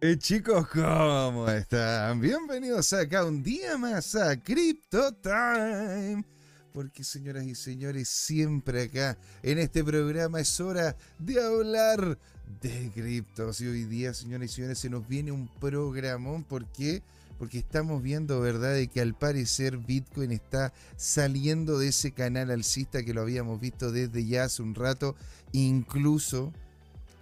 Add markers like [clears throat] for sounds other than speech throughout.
Eh, chicos, ¿cómo están? Bienvenidos acá un día más a Crypto Time. Porque señoras y señores, siempre acá en este programa es hora de hablar de criptos. Y hoy día, señoras y señores, se nos viene un programón. ¿Por qué? Porque estamos viendo, ¿verdad?, de que al parecer Bitcoin está saliendo de ese canal alcista que lo habíamos visto desde ya hace un rato. Incluso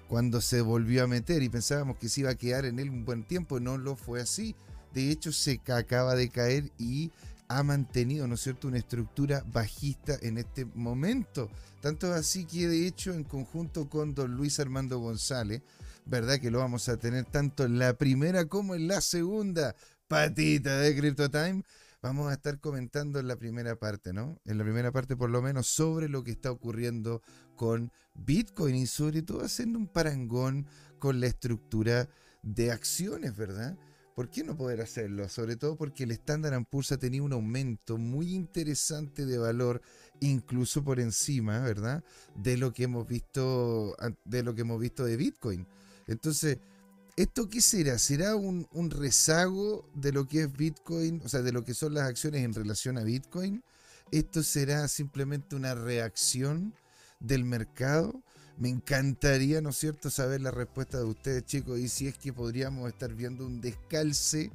cuando se volvió a meter y pensábamos que se iba a quedar en él un buen tiempo, no lo fue así. De hecho, se acaba de caer y ha mantenido, ¿no es cierto?, una estructura bajista en este momento. Tanto así que, de hecho, en conjunto con don Luis Armando González, ¿verdad? Que lo vamos a tener tanto en la primera como en la segunda patita de Crypto Time vamos a estar comentando en la primera parte, ¿no? En la primera parte por lo menos sobre lo que está ocurriendo con Bitcoin y sobre todo haciendo un parangón con la estructura de acciones, ¿verdad? ¿Por qué no poder hacerlo? Sobre todo porque el Standard Poor's ha tenido un aumento muy interesante de valor, incluso por encima, ¿verdad? De lo que hemos visto, de lo que hemos visto de Bitcoin. Entonces, ¿Esto qué será? ¿Será un, rezago de lo que es Bitcoin, o sea, de lo que son las acciones en relación a Bitcoin? ¿Esto será simplemente una reacción del mercado? Me encantaría, ¿no es cierto?, saber la respuesta de ustedes, chicos, y si es que podríamos estar viendo un descalce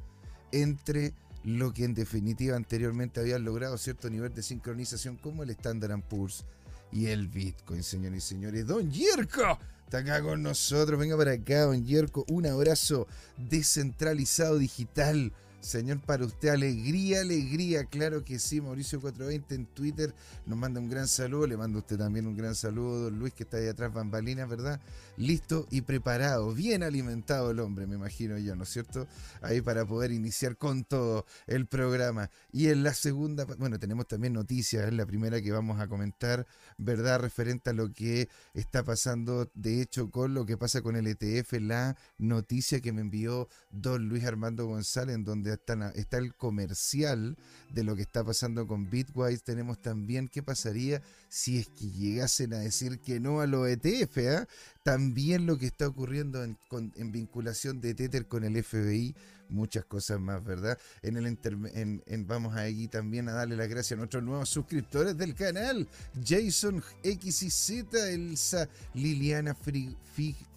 entre lo que en definitiva anteriormente habían logrado cierto nivel de sincronización como el Standard Poor's y el Bitcoin, señores y señores. Don Yerko está acá con nosotros. Venga para acá, don Yerko. Un abrazo descentralizado digital Señor, para usted, alegría, alegría, claro que sí. Mauricio 420 en Twitter nos manda un gran saludo. Le mando a usted también un gran saludo, don Luis, que está ahí atrás, bambalinas, ¿verdad? Listo y preparado, bien alimentado el hombre, me imagino yo, ¿no es cierto? Ahí para poder iniciar con todo el programa. Y en la segunda, bueno, tenemos también noticias, es la primera que vamos a comentar, ¿verdad? Referente a lo que está pasando, de hecho, con lo que pasa con el ETF, la noticia que me envió don Luis Armando González, en donde está, el comercial de lo que está pasando con Bitwise. Tenemos también qué pasaría si es que llegasen a decir que no a los ETF. ¿ah? También lo que está ocurriendo en, en vinculación de Tether con el FBI muchas cosas más, ¿verdad? En el en, vamos ahí también a darle las gracias a nuestros nuevos suscriptores del canal. Jason XYZ, Elsa, Liliana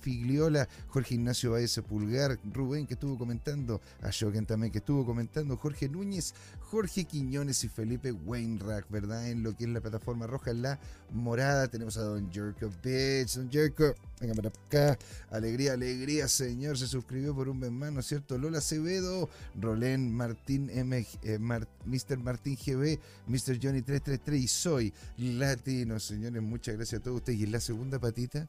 Figliola, Jorge Ignacio Baez Pulgar, Rubén que estuvo comentando, a Joken también que estuvo comentando, Jorge Núñez, Jorge Quiñones y Felipe Wainwright, ¿verdad? En lo que es la plataforma roja, en la morada, tenemos a Don Jerko Bitch, Don Jerko, venga para acá, alegría, alegría, señor, se suscribió por un mes más, ¿no es cierto? Lola CB Rolén Martín M, eh, Mr. Martín GB, Mr. Johnny 333 y soy latino, señores. Muchas gracias a todos ustedes. Y en la segunda patita,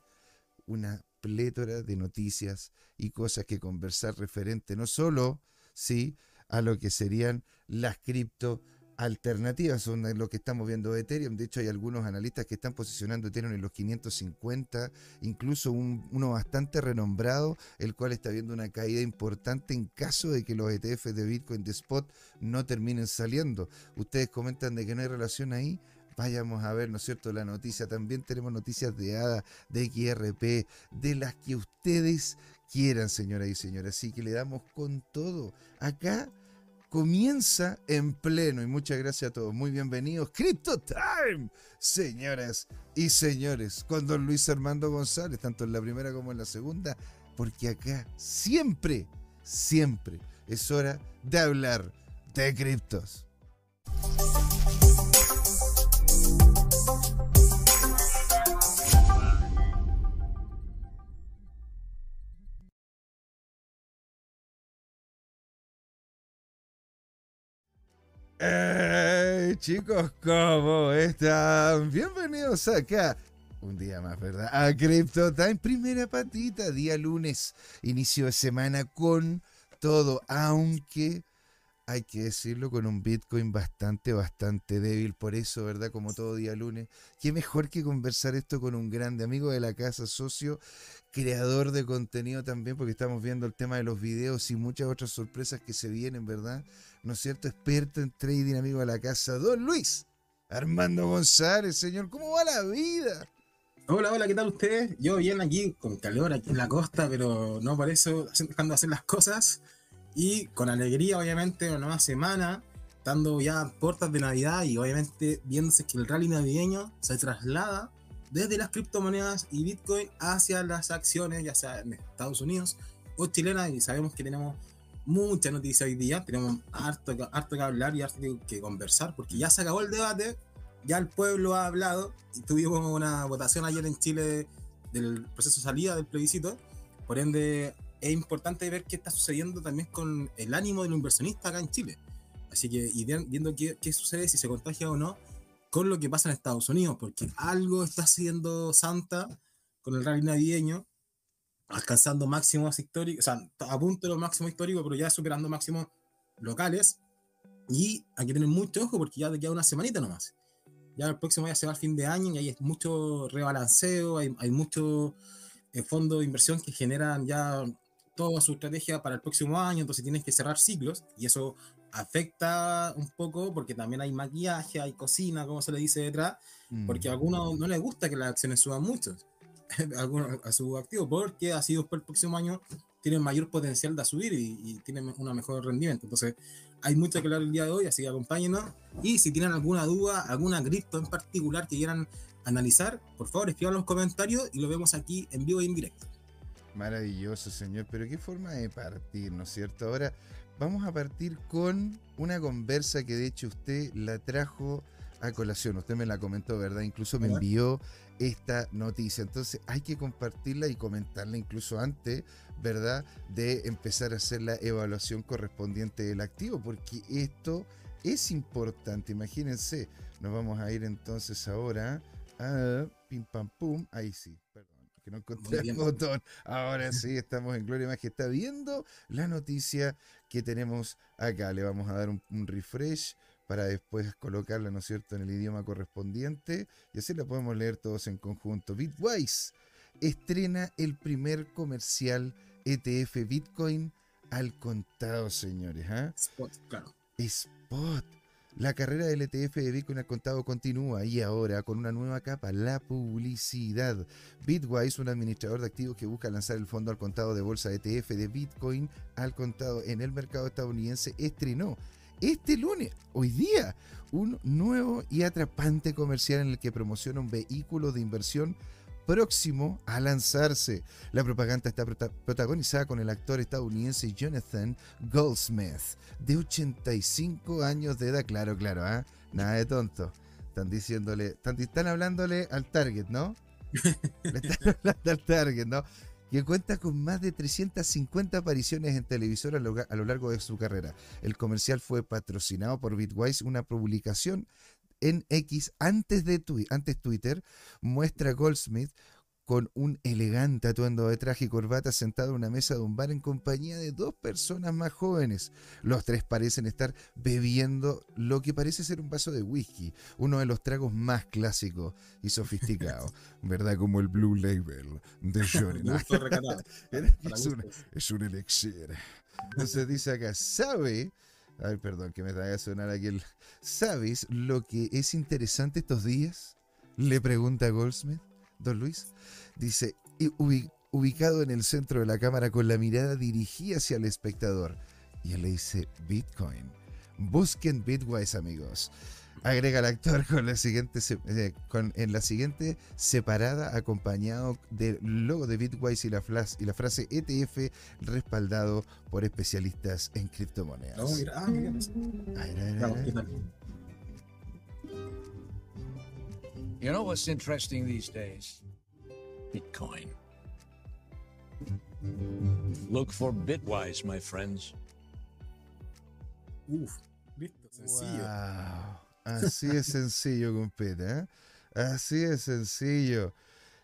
una plétora de noticias y cosas que conversar referente no solo, sí, a lo que serían las cripto alternativas son lo que estamos viendo de Ethereum. De hecho, hay algunos analistas que están posicionando Ethereum en los 550, incluso uno bastante renombrado, el cual está viendo una caída importante en caso de que los ETF de Bitcoin de spot no terminen saliendo. Ustedes comentan de que no hay relación ahí. Vayamos a ver, ¿no es cierto?, la noticia. También tenemos noticias de ADA, de XRP, de las que ustedes quieran, señoras y señores. Así que le damos con todo. Acá comienza en pleno. Y muchas gracias a todos. Muy bienvenidos. Crypto Time, señoras y señores, con don Luis Armando González, tanto en la primera como en la segunda, porque acá siempre, siempre es hora de hablar de criptos. Hey, chicos, ¿cómo están? Bienvenidos acá. Un día más, ¿verdad? A Crypto Time, primera patita, día lunes, inicio de semana con todo, aunque hay que decirlo, con un Bitcoin bastante, bastante débil. Por eso, ¿verdad? Como todo día lunes, qué mejor que conversar esto con un grande amigo de la casa, socio, creador de contenido también, porque estamos viendo el tema de los videos y muchas otras sorpresas que se vienen, ¿verdad? ¿No es cierto? Experto en trading, amigo de la casa, don Luis Armando González, señor, ¿cómo va la vida? Hola, hola, ¿qué tal ustedes? Yo bien aquí, con calor aquí en la costa, pero no por eso dejando de hacer las cosas y con alegría, obviamente, una nueva semana, estando ya puertas de Navidad y obviamente viéndose que el rally navideño se traslada desde las criptomonedas y Bitcoin hacia las acciones, ya sea en Estados Unidos o chilenas, y sabemos que tenemos mucha noticia hoy día, tenemos harto, harto que hablar y harto que conversar, porque ya se acabó el debate, ya el pueblo ha hablado, y tuvimos una votación ayer en Chile del proceso de salida del plebiscito, por ende es importante ver qué está sucediendo también con el ánimo del inversionista acá en Chile. Así que, y viendo qué, qué, sucede, si se contagia o no, con lo que pasa en Estados Unidos, porque algo está haciendo Santa con el rally navideño, alcanzando máximos históricos, o sea, a punto de los máximos históricos, pero ya superando máximos locales. Y hay que tener mucho ojo porque ya te queda una semanita nomás. Ya el próximo ya se va al fin de año y hay mucho rebalanceo, hay, hay mucho eh, fondos de inversión que generan ya toda su estrategia para el próximo año, entonces tienes que cerrar ciclos y eso afecta un poco porque también hay maquillaje, hay cocina, como se le dice detrás, porque a mm. algunos no les gusta que las acciones suban mucho [laughs] a su activo porque así después el próximo año tienen mayor potencial de subir y, y tienen una mejor rendimiento. Entonces hay mucho que hablar el día de hoy, así que acompáñenos y si tienen alguna duda, alguna cripto en particular que quieran analizar, por favor escriban en los comentarios y lo vemos aquí en vivo y en directo. Maravilloso, señor. Pero qué forma de partir, ¿no es cierto? Ahora vamos a partir con una conversa que de hecho usted la trajo a colación. Usted me la comentó, ¿verdad? Incluso me envió esta noticia. Entonces hay que compartirla y comentarla incluso antes, ¿verdad? De empezar a hacer la evaluación correspondiente del activo, porque esto es importante. Imagínense, nos vamos a ir entonces ahora a pim pam pum. Ahí sí, no encontré el botón. Ahora [laughs] sí, estamos en Gloria Está viendo la noticia que tenemos acá. Le vamos a dar un, refresh para después colocarla, ¿no es cierto?, en el idioma correspondiente y así la podemos leer todos en conjunto. Bitwise estrena el primer comercial ETF Bitcoin al contado, señores. ¿ah? Spot, claro. Spot. La carrera del ETF de Bitcoin al contado continúa y ahora con una nueva capa, la publicidad. Bitwise, un administrador de activos que busca lanzar el fondo al contado de bolsa ETF de Bitcoin al contado en el mercado estadounidense, estrenó este lunes, hoy día, un nuevo y atrapante comercial en el que promociona un vehículo de inversión próximo a lanzarse. La propaganda está protagonizada con el actor estadounidense Jonathan Goldsmith, de 85 años de edad. Claro, claro, ¿ah? Nada de tonto. Están diciéndole, están, hablándole al target, ¿no? [laughs] Le están hablando al target, ¿no? que cuenta con más de 350 apariciones en televisor a lo, largo de su carrera. El comercial fue patrocinado por Bitwise, una publicación en X antes de antes Twitter muestra a Goldsmith con un elegante atuendo de traje y corbata sentado en una mesa de un bar en compañía de dos personas más jóvenes. Los tres parecen estar bebiendo lo que parece ser un vaso de whisky, uno de los tragos más clásicos y sofisticados, [laughs] ¿verdad? Como el Blue Label de [laughs] Johnny. [laughs] es, un, es un elixir. Entonces dice acá, ¿sabe? Ay, perdón, que me traiga a sonar aquí el... ¿Sabes lo que es interesante estos días? Le pregunta Goldsmith, don Luis. Dice, ubicado en el centro de la cámara con la mirada dirigida hacia el espectador. Y él le dice, Bitcoin. Busquen Bitwise, amigos. Agrega el actor [laughs] con la siguiente, eh, con, en la siguiente separada, acompañado del logo de Bitwise y la, flash, y la frase ETF, respaldado por especialistas en criptomonedas. No, mira, ah, mira. You know what's interesting these days? Bitcoin. Look for Bitwise, my friends. Uf, listo, sencillo. Wow. Así es sencillo, compete, ¿eh? Así es sencillo.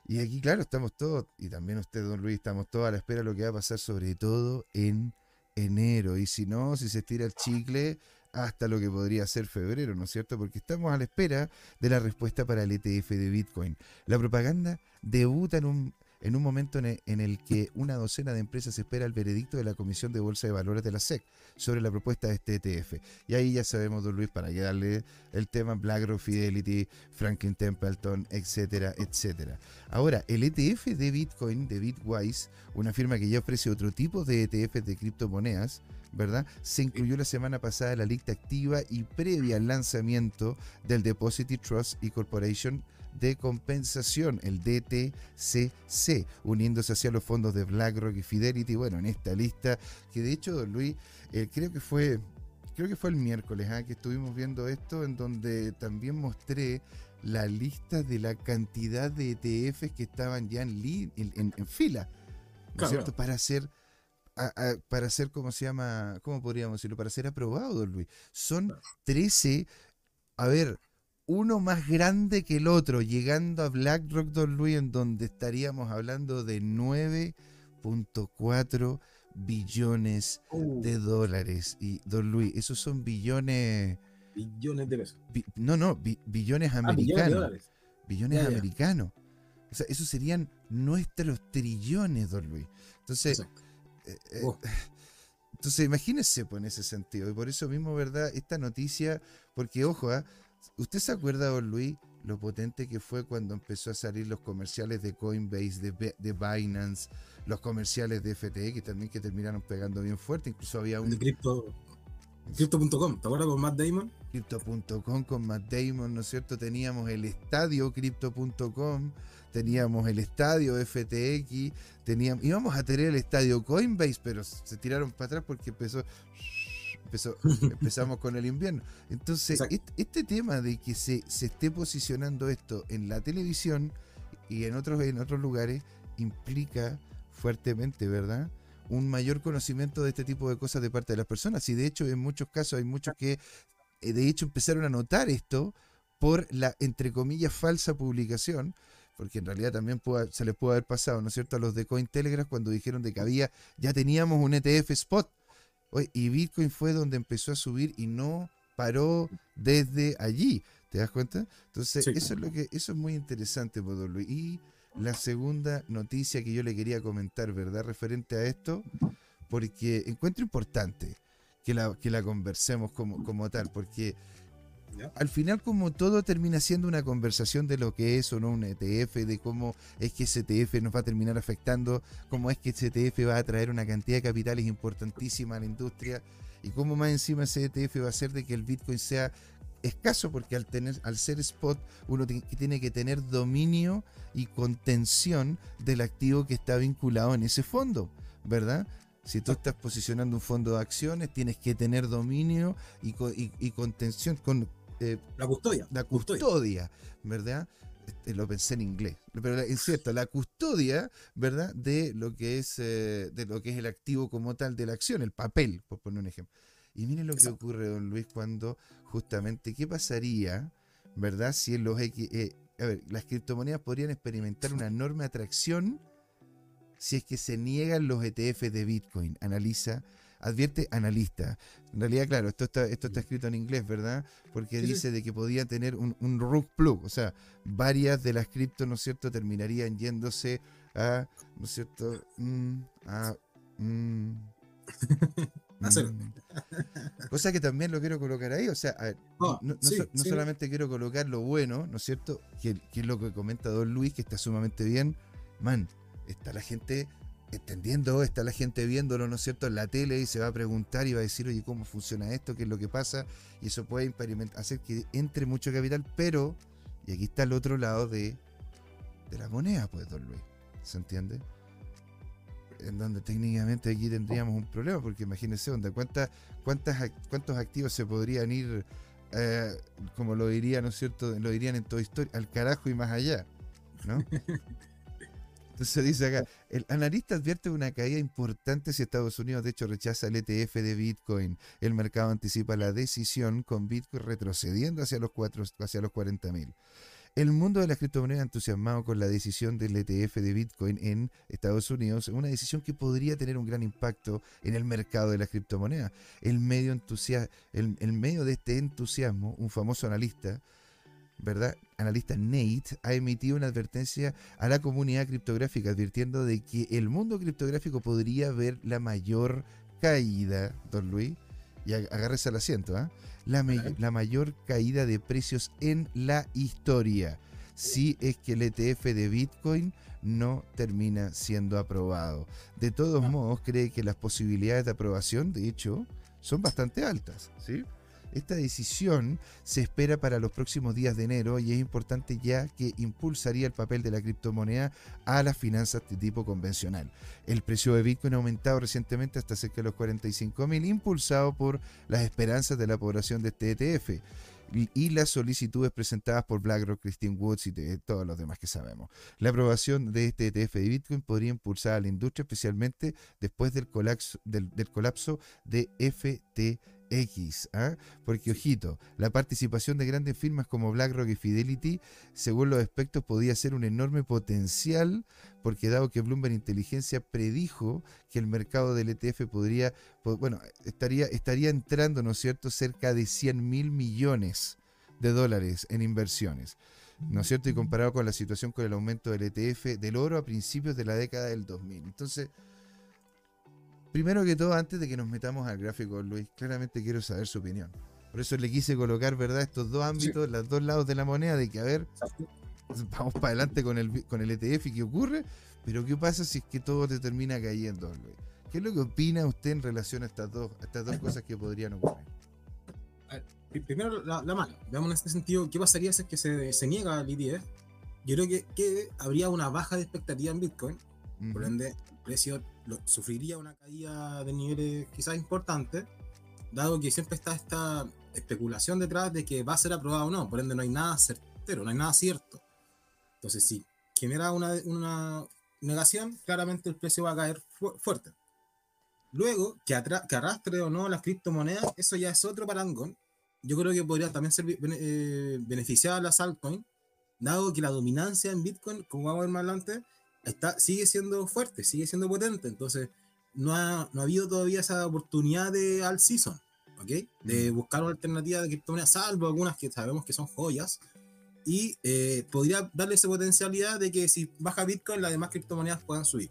Y aquí, claro, estamos todos, y también usted, don Luis, estamos todos a la espera de lo que va a pasar, sobre todo en enero. Y si no, si se estira el chicle, hasta lo que podría ser febrero, ¿no es cierto? Porque estamos a la espera de la respuesta para el ETF de Bitcoin. La propaganda debuta en un en un momento en el, que una docena de empresas espera el veredicto de la Comisión de Bolsa de Valores de la SEC sobre la propuesta de este ETF. Y ahí ya sabemos, don Luis, para que darle el tema BlackRock, Fidelity, Franklin Templeton, etcétera, etcétera. Ahora, el ETF de Bitcoin, de Bitwise, una firma que ya ofrece otro tipo de ETFs de criptomonedas, ¿verdad? Se incluyó la semana pasada en la lista activa y previa al lanzamiento del Deposit Trust y Corporation de compensación, el DTCC, uniéndose hacia los fondos de BlackRock y Fidelity. Bueno, en esta lista, que de hecho, don Luis, eh, creo que fue creo que fue el miércoles ¿ah? que estuvimos viendo esto, en donde también mostré la lista de la cantidad de ETFs que estaban ya en, en, fila, ¿no es cierto? Para ser, para ser, ¿cómo se llama? ¿Cómo podríamos decirlo? Para ser aprobado, don Luis. Son 13, a ver, uno más grande que el otro, llegando a BlackRock, Don Luis, en donde estaríamos hablando de 9.4 billones de uh. dólares. Y Don Luis, esos son billones... Billones de pesos. no, no, billones ah, americanos. billones, americanos. O sea, esos serían nuestros trillones, Don Luis. Entonces, eh, eh, oh. entonces imagínese pues, en ese sentido. Y por eso mismo, ¿verdad? Esta noticia, porque ojo, ¿eh? ¿Usted se acuerda, don Luis, lo potente que fue cuando empezó a salir los comerciales de Coinbase, de, Binance, los comerciales de FTX, que también que terminaron pegando bien fuerte? Incluso había un... De Crypto... Crypto.com, ¿te acuerdas con Matt Damon? Crypto.com con Matt Damon, ¿no es cierto? Teníamos el estadio Crypto.com, teníamos el estadio FTX, teníamos, íbamos a tener el estadio Coinbase, pero se tiraron para atrás porque empezó [laughs] empezamos con el invierno. Entonces, este, tema de que se, se esté posicionando esto en la televisión y en otros, en otros lugares implica fuertemente, ¿verdad? Un mayor conocimiento de este tipo de cosas de parte de las personas. Y de hecho, en muchos casos hay muchos que, eh, de hecho, empezaron a notar esto por la, entre comillas, falsa publicación, porque en realidad también se les puede haber pasado, ¿no es cierto?, a los de Cointelegraph cuando dijeron de que había, ya teníamos un ETF spot y Bitcoin fue donde empezó a subir y no paró desde allí. ¿Te das cuenta? Entonces, eso es lo que, eso es muy interesante, Podolo. Y la segunda noticia que yo le quería comentar, ¿verdad? Referente a esto, porque encuentro importante que la, que la conversemos como, como tal, porque al final, como todo termina siendo una conversación de lo que es o no un ETF, de cómo es que ese ETF nos va a terminar afectando, cómo es que ese ETF va a traer una cantidad de capitales importantísima a la industria y cómo más encima ese ETF va a hacer de que el Bitcoin sea escaso porque al tener al ser spot uno tiene que tener dominio y contención del activo que está vinculado en ese fondo, ¿verdad? Si tú estás posicionando un fondo de acciones, tienes que tener dominio y, y contención con eh, la custodia. La custodia, ¿verdad? Este, lo pensé en inglés, pero es cierto, la custodia, ¿verdad? De lo que es eh, de lo que es el activo como tal de la acción, el papel, por poner un ejemplo. Y miren lo que ocurre, don Luis, cuando justamente, ¿qué pasaría, verdad? Si en los eh, a ver, las criptomonedas podrían experimentar una [laughs] enorme atracción si es que se niegan los ETF de Bitcoin. Analiza advierte analista. En realidad, claro, esto está, esto está escrito en inglés, ¿verdad? Porque dice de que podía tener un, un rug plug, o sea, varias de las criptos, ¿no es cierto?, terminarían yéndose a, ¿no es cierto?, mm, a... Mm, [laughs] mm. Cosa que también lo quiero colocar ahí, o sea, oh, no, solamente quiero colocar lo bueno, ¿no es cierto? Que, que, es lo que comenta Don Luis, que está sumamente bien. Man, está la gente entendiendo, está la gente viéndolo, ¿no es cierto?, en la tele y se va a preguntar y va a decir, oye, ¿cómo funciona esto? ¿Qué es lo que pasa? Y eso puede hacer que entre mucho capital, pero, y aquí está el otro lado de, de la moneda, pues, don Luis, ¿se entiende? En donde técnicamente aquí tendríamos un problema, porque imagínense, donde cuántas, cuántas, cuántos activos se podrían ir, eh, como lo diría, ¿no es cierto?, lo dirían en toda historia, al carajo y más allá, ¿no? [laughs] Se dice acá, el analista advierte una caída importante si Estados Unidos de hecho rechaza el ETF de Bitcoin. El mercado anticipa la decisión con Bitcoin retrocediendo hacia los, cuatro, hacia los 40 mil. El mundo de las criptomonedas entusiasmado con la decisión del ETF de Bitcoin en Estados Unidos, una decisión que podría tener un gran impacto en el mercado de las criptomonedas. El medio, el medio de este entusiasmo, un famoso analista, ¿verdad? Analista Nate ha emitido una advertencia a la comunidad criptográfica advirtiendo de que el mundo criptográfico podría ver la mayor caída, don Luis, y agárrese al asiento, ¿ah? la, la mayor caída de precios en la historia, si es que el ETF de Bitcoin no termina siendo aprobado. De todos modos, cree que las posibilidades de aprobación, de hecho, son bastante altas, ¿sí? Esta decisión se espera para los próximos días de enero y es importante ya que impulsaría el papel de la criptomoneda a las finanzas de tipo convencional. El precio de Bitcoin ha aumentado recientemente hasta cerca de los 45 mil, impulsado por las esperanzas de la población de este ETF y las solicitudes presentadas por BlackRock, Christine Woods y de todos los demás que sabemos. La aprobación de este ETF de Bitcoin podría impulsar a la industria, especialmente después del colapso, del, de FTX. X, ¿ah? porque ojito, la participación de grandes firmas como BlackRock y Fidelity, según los aspectos, podía ser un enorme potencial, porque dado que Bloomberg Inteligencia predijo que el mercado del ETF podría, bueno, estaría, estaría entrando, ¿no es cierto?, cerca de 100 mil millones de dólares en inversiones. ¿No es cierto? Y comparado con la situación con el aumento del ETF del oro a principios de la década del 2000. Entonces, Primero que todo, antes de que nos metamos al gráfico, Luis, claramente quiero saber su opinión. Por eso le quise colocar, ¿verdad?, estos dos ámbitos, los dos lados de la moneda, de que, a ver, vamos para adelante con el, con el ETF y qué ocurre, pero qué pasa si es que todo te termina cayendo, Luis. ¿Qué es lo que opina usted en relación a estas dos, estas dos cosas que podrían ocurrir? Primero, la, mano. Veamos en este sentido, ¿qué pasaría si es que se, se niega el ETF? Yo creo que, que, habría una baja de expectativa en Bitcoin, por ende, precio sufriría una caída de niveles quizás importantes, dado que siempre está esta especulación detrás de que va a ser aprobado o no, por ende no hay nada certero, no hay nada cierto. Entonces, si genera una, una negación, claramente el precio va a caer fuerte. Luego, que, que, arrastre o no las criptomonedas, eso ya es otro parangón. Yo creo que podría también ser eh, beneficiar las altcoins, dado que la dominancia en Bitcoin, como vamos a ver más adelante, está, sigue siendo fuerte, sigue siendo potente. Entonces, no ha, no ha habido todavía esa oportunidad de all season, ¿ok? De mm. buscar una alternativa de criptomonedas, salvo algunas que sabemos que son joyas. Y eh, podría darle esa potencialidad de que si baja Bitcoin, las demás criptomonedas puedan subir.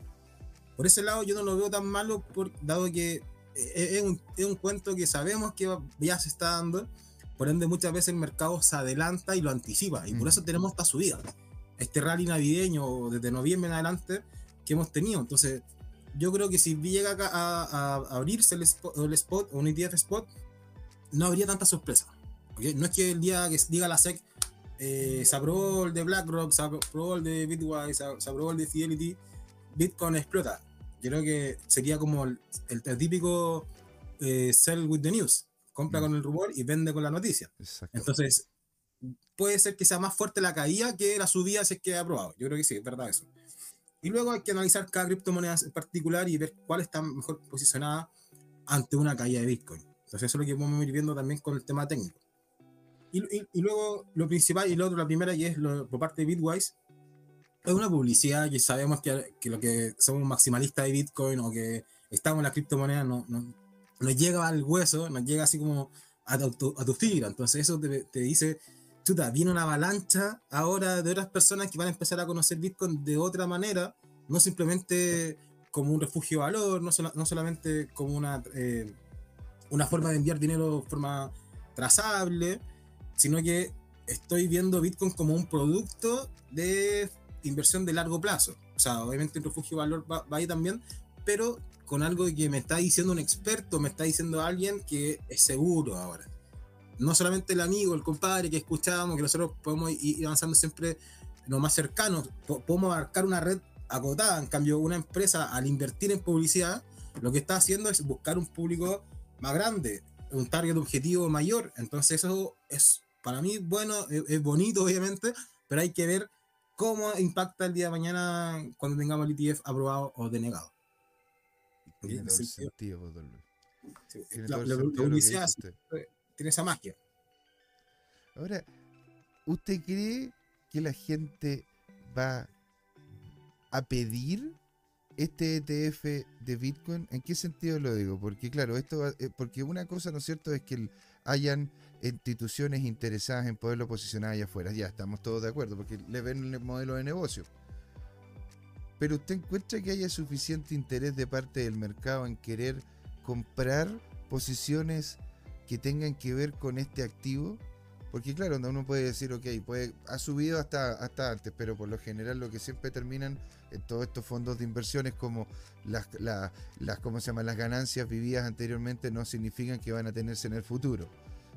Por ese lado, yo no lo veo tan malo, por, dado que eh, es un, es un cuento que sabemos que ya se está dando. Por ende, muchas veces el mercado se adelanta y lo anticipa. Y por mm. eso tenemos esta subida este rally navideño desde noviembre en adelante que hemos tenido. Entonces, yo creo que si llega a, abrirse el spot, el spot, o un ETF spot, no habría tanta sorpresa. No es que el día que diga la SEC, eh, se aprobó el de BlackRock, se aprobó el de Bitwise, se aprobó el de Fidelity, Bitcoin explota. Yo creo que sería como el, típico eh, sell with the news. Compra mm. con el rumor y vende con la noticia. Entonces, puede ser que sea más fuerte la caída que la subida si es que aprobado. Yo creo que sí, es verdad eso. Y luego hay que analizar cada criptomoneda en particular y ver cuál está mejor posicionada ante una caída de Bitcoin. Entonces eso es lo que vamos a ir viendo también con el tema técnico. Y, y, luego lo principal y lo otro, la primera, y es por parte de Bitwise, es una publicidad que sabemos que, que, lo que somos maximalistas de Bitcoin o que estamos en la criptomoneda no, no, nos llega al hueso, nos llega así como a tu, a tu fibra. Entonces eso te, te dice chuta, viene una avalancha ahora de otras personas que van a empezar a conocer Bitcoin de otra manera, no simplemente como un refugio de valor, no, no solamente como una, eh, una forma de enviar dinero de forma trazable, sino que estoy viendo Bitcoin como un producto de inversión de largo plazo. O sea, obviamente el refugio de valor va, va ahí también, pero con algo que me está diciendo un experto, me está diciendo alguien que es seguro ahora no solamente el amigo, el compadre que escuchábamos, que nosotros podemos ir avanzando siempre lo más cercano, podemos abarcar una red acotada, en cambio una empresa al invertir en publicidad, lo que está haciendo es buscar un público más grande, un target objetivo mayor, entonces eso es para mí bueno, es, bonito obviamente, pero hay que ver cómo impacta el día de mañana cuando tengamos el ETF aprobado o denegado. Tiene sentido, tiene esa magia. Ahora, ¿usted cree que la gente va a pedir este ETF de Bitcoin? ¿En qué sentido lo digo? Porque claro, esto eh, porque una cosa, ¿no es cierto?, es que hayan instituciones interesadas en poderlo posicionar allá afuera. Ya, estamos todos de acuerdo, porque le ven el modelo de negocio. Pero usted encuentra que haya suficiente interés de parte del mercado en querer comprar posiciones que tengan que ver con este activo? Porque claro, uno puede decir, ok, puede, ha subido hasta, hasta antes, pero por lo general lo que siempre terminan en todos estos fondos de inversiones como las, la- las, ¿cómo se llama? las ganancias vividas anteriormente no significan que van a tenerse en el futuro.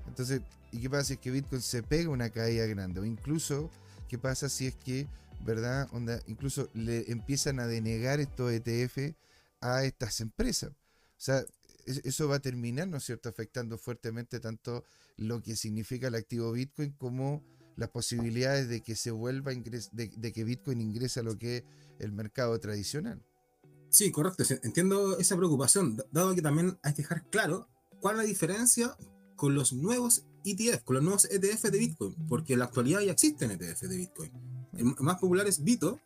Entonces, ¿y qué pasa si es que Bitcoin se pega una caída grande? O incluso, ¿qué pasa si es que, verdad, onda, incluso le empiezan a denegar estos ETF a estas empresas? O sea, eso va a terminar, ¿no es cierto?, afectando fuertemente tanto lo que significa el activo Bitcoin como las posibilidades de que se vuelva a ingres- de, que Bitcoin ingrese a lo que es el mercado tradicional. Sí, correcto. Entiendo esa preocupación, dado que también hay que dejar claro cuál es la diferencia con los nuevos ETF, con los nuevos ETF de Bitcoin, porque en la actualidad ya existen ETF de Bitcoin. El más popular es Bito,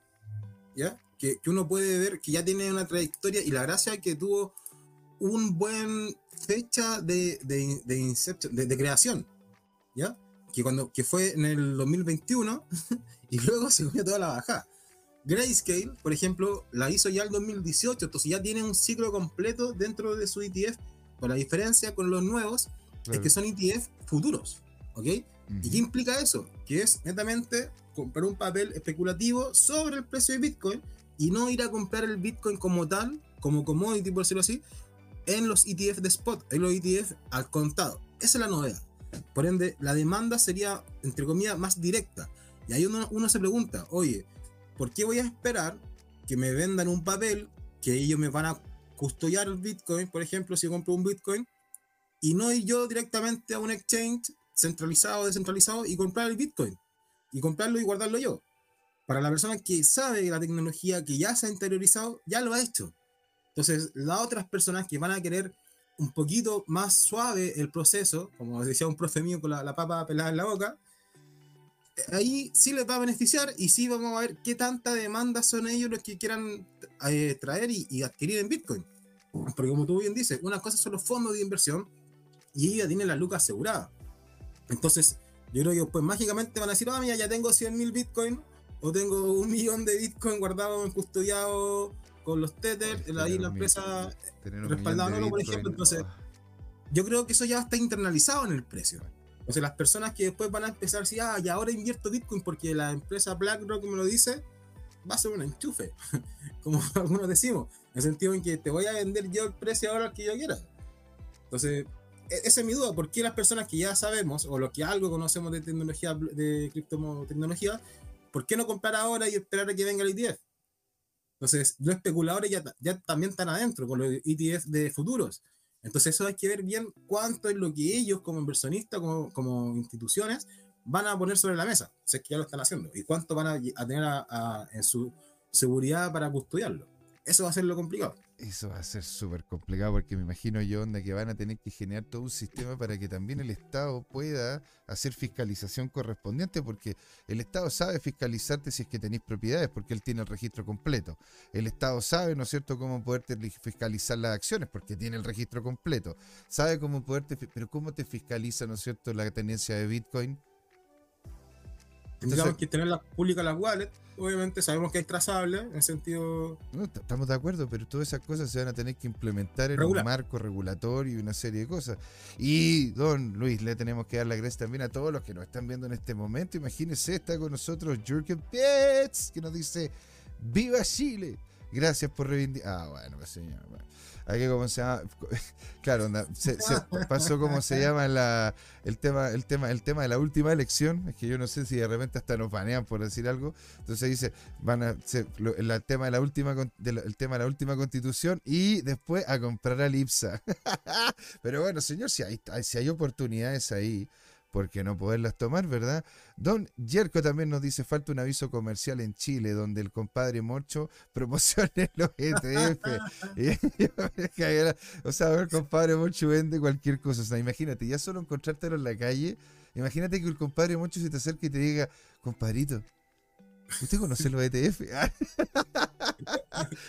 ¿ya? Que, uno puede ver que ya tiene una trayectoria y la gracia que tuvo un buen fecha de, de, de, inception- de- de creación, ¿ya? Que, cuando, que fue en el 2021 [laughs] y luego se comió toda la bajada. Grayscale, por ejemplo, la hizo ya el 2018, entonces ya tiene un ciclo completo dentro de su ETF. Pero la diferencia con los nuevos es que son ETF futuros, ¿ok? ¿Y qué implica eso? Que es netamente comprar un papel especulativo sobre el precio de Bitcoin y no ir a comprar el Bitcoin como tal, como commodity, por decirlo así, en los ETF de spot, en los ETF al contado. Esa es la novedad. Por ende, la demanda sería, entre comillas, más directa. Y ahí uno, uno se pregunta, oye, ¿por qué voy a esperar que me vendan un papel que ellos me van a custodiar el Bitcoin, por ejemplo, si yo compro un Bitcoin, y no ir yo directamente a un exchange centralizado o descentralizado y comprar el Bitcoin? Y comprarlo y guardarlo yo. Para la persona que sabe la tecnología, que ya se ha interiorizado, ya lo ha hecho. Entonces, las otras personas que van a querer un poquito más suave el proceso, como decía un profe mío con la, la papa pelada en la boca, ahí sí les va a beneficiar y sí vamos a ver qué tanta demanda son ellos los que quieran eh, traer y, y adquirir en Bitcoin. Porque como tú bien dices, una cosa son los fondos de inversión y ellos ya tienen la lucas asegurada. Entonces, yo creo que pues mágicamente van a decir, ah, mira, ya tengo 100 mil Bitcoin o tengo un millón de Bitcoin guardado en custodiado con los Tether, ahí la empresa oro, por ejemplo, entonces- yo creo que eso ya está internalizado en el precio. O sea, las personas que después van a empezar a decir, ah, y ahora invierto Bitcoin porque la empresa BlackRock me lo dice, va a ser un enchufe, [laughs] como [laughs] algunos decimos, en el sentido en que te voy a vender yo el precio ahora que yo quiera. Entonces, e- esa es mi duda, ¿por qué las personas que ya sabemos, o los que algo conocemos de tecnología, de criptotecnología, ¿por qué no comprar ahora y esperar a que venga el ETF? Entonces, los especuladores ya, ya también están adentro con los ETF de futuros. Entonces eso hay que ver bien cuánto es lo que ellos como inversionistas, como, como instituciones, van a poner sobre la mesa, si es que ya lo están haciendo, y cuánto van a, a tener a- a- en su seguridad para custodiarlo. Eso va a ser lo complicado. Eso va a ser súper complicado porque me imagino yo onda que van a tener que generar todo un sistema para que también el Estado pueda hacer fiscalización correspondiente porque el Estado sabe fiscalizarte si es que tenéis propiedades porque él tiene el registro completo. El Estado sabe, ¿no es cierto?, cómo poderte li- fiscalizar las acciones porque tiene el registro completo. Sabe cómo poderte, pero ¿cómo te fiscaliza, ¿no es cierto?, la tenencia de Bitcoin? Tendríamos que tenerlas públicas las wallets, obviamente sabemos que es trazable, en el sentido... No, estamos de acuerdo, pero todas esas cosas se van a tener que implementar en Regular. un marco regulatorio y una serie de cosas. Y, don Luis, le tenemos que dar las gracias también a todos los que nos están viendo en este momento. Imagínense, está con nosotros Jürgen Pitts, que nos dice, ¡Viva Chile! Gracias por reivindicar. Ah, bueno, pues señor. bueno. Aquí cómo se llama. [laughs] Claro, se, se [laughs] pasó como se llama la, el tema, el tema, el tema de la última elección. Es que yo no sé si de repente hasta nos banean por decir algo. Entonces dice, van a se- lo- el tema de la última de la- el tema de la última constitución y después a comprar al IPSA. [laughs] Pero bueno, señor, si hay, hay- si hay oportunidades ahí, ¿por qué no poderlas tomar, verdad? Don Yerko también nos dice, falta un aviso comercial en Chile donde el compadre Morcho promocione los ETF. O sea, el compadre Morcho vende cualquier cosa. O sea, imagínate, ya solo encontrártelo en la calle, imagínate que el compadre Morcho se te acerque y te diga, compadrito, ¿Usted conoce los [laughs] ETF? [laughs]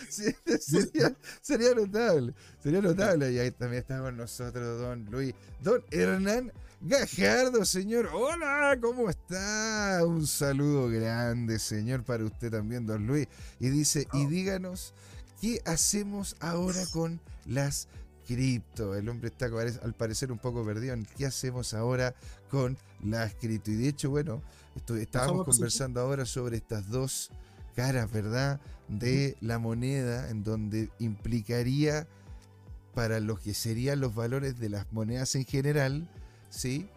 Sería, sería notable, sería notable. Y ahí también está con nosotros don Luis, don Hernán Gajardo, señor. Hola, ¿cómo está? Un saludo grande, señor, para usted también, don Luis. Y dice, y díganos, ¿qué hacemos ahora con las cripto? El hombre está al parecer un poco perdido en qué hacemos ahora con las cripto. Y de hecho, bueno, estoy, estábamos conversando ahora sobre estas dos caras, ¿verdad? De la moneda, en donde implicaría para lo que serían los valores de las monedas en general, ¿sí?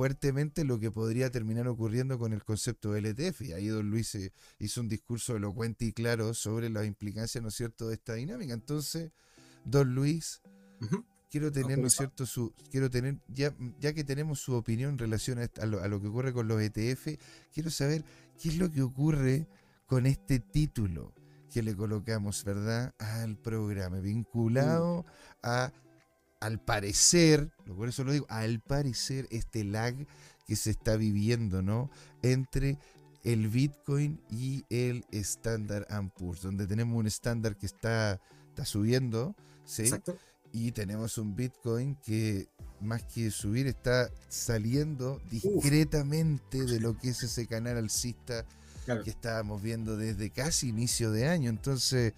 fuertemente lo que podría terminar ocurriendo con el concepto del ETF. Y ahí don Luis hizo un discurso elocuente y claro sobre las implicancias, ¿no es cierto?, de esta dinámica. Entonces, don Luis, quiero tener, ¿no es cierto?, su, quiero tener, ya, ya que tenemos su opinión en relación a, lo, a lo que ocurre con los ETF, quiero saber qué es lo que ocurre con este título que le colocamos, ¿verdad?, al programa, vinculado a, al parecer, por eso lo digo, al parecer este lag que se está viviendo, ¿no?, entre el Bitcoin y el Standard Poor's, donde tenemos un estándar que está, está subiendo, ¿sí? Exacto. Y tenemos un Bitcoin que más que subir está saliendo discretamente de lo que es ese canal alcista que estábamos viendo desde casi inicio de año. Entonces,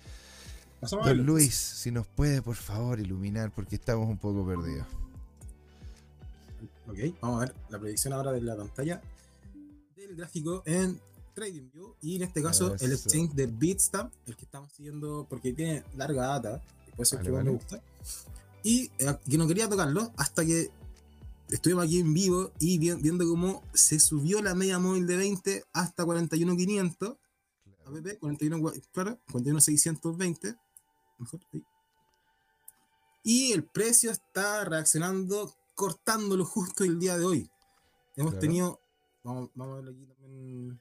don Luis, si nos puede por favor iluminar, porque estamos un poco perdidos. Ok, vamos a ver la predicción ahora de la pantalla del gráfico en TradingView y en este caso el exchange de Bitstamp, el que estamos siguiendo porque tiene larga data, por eso es que me gusta. Y eh, que no quería tocarlo hasta que estuvimos aquí en vivo y viendo cómo se subió la media móvil de 20 hasta 41.500. APP, 41, claro, 41.620. Mejor, Y el precio está reaccionando, cortándolo justo el día de hoy. Hemos tenido, vamos, vamos, a ver aquí también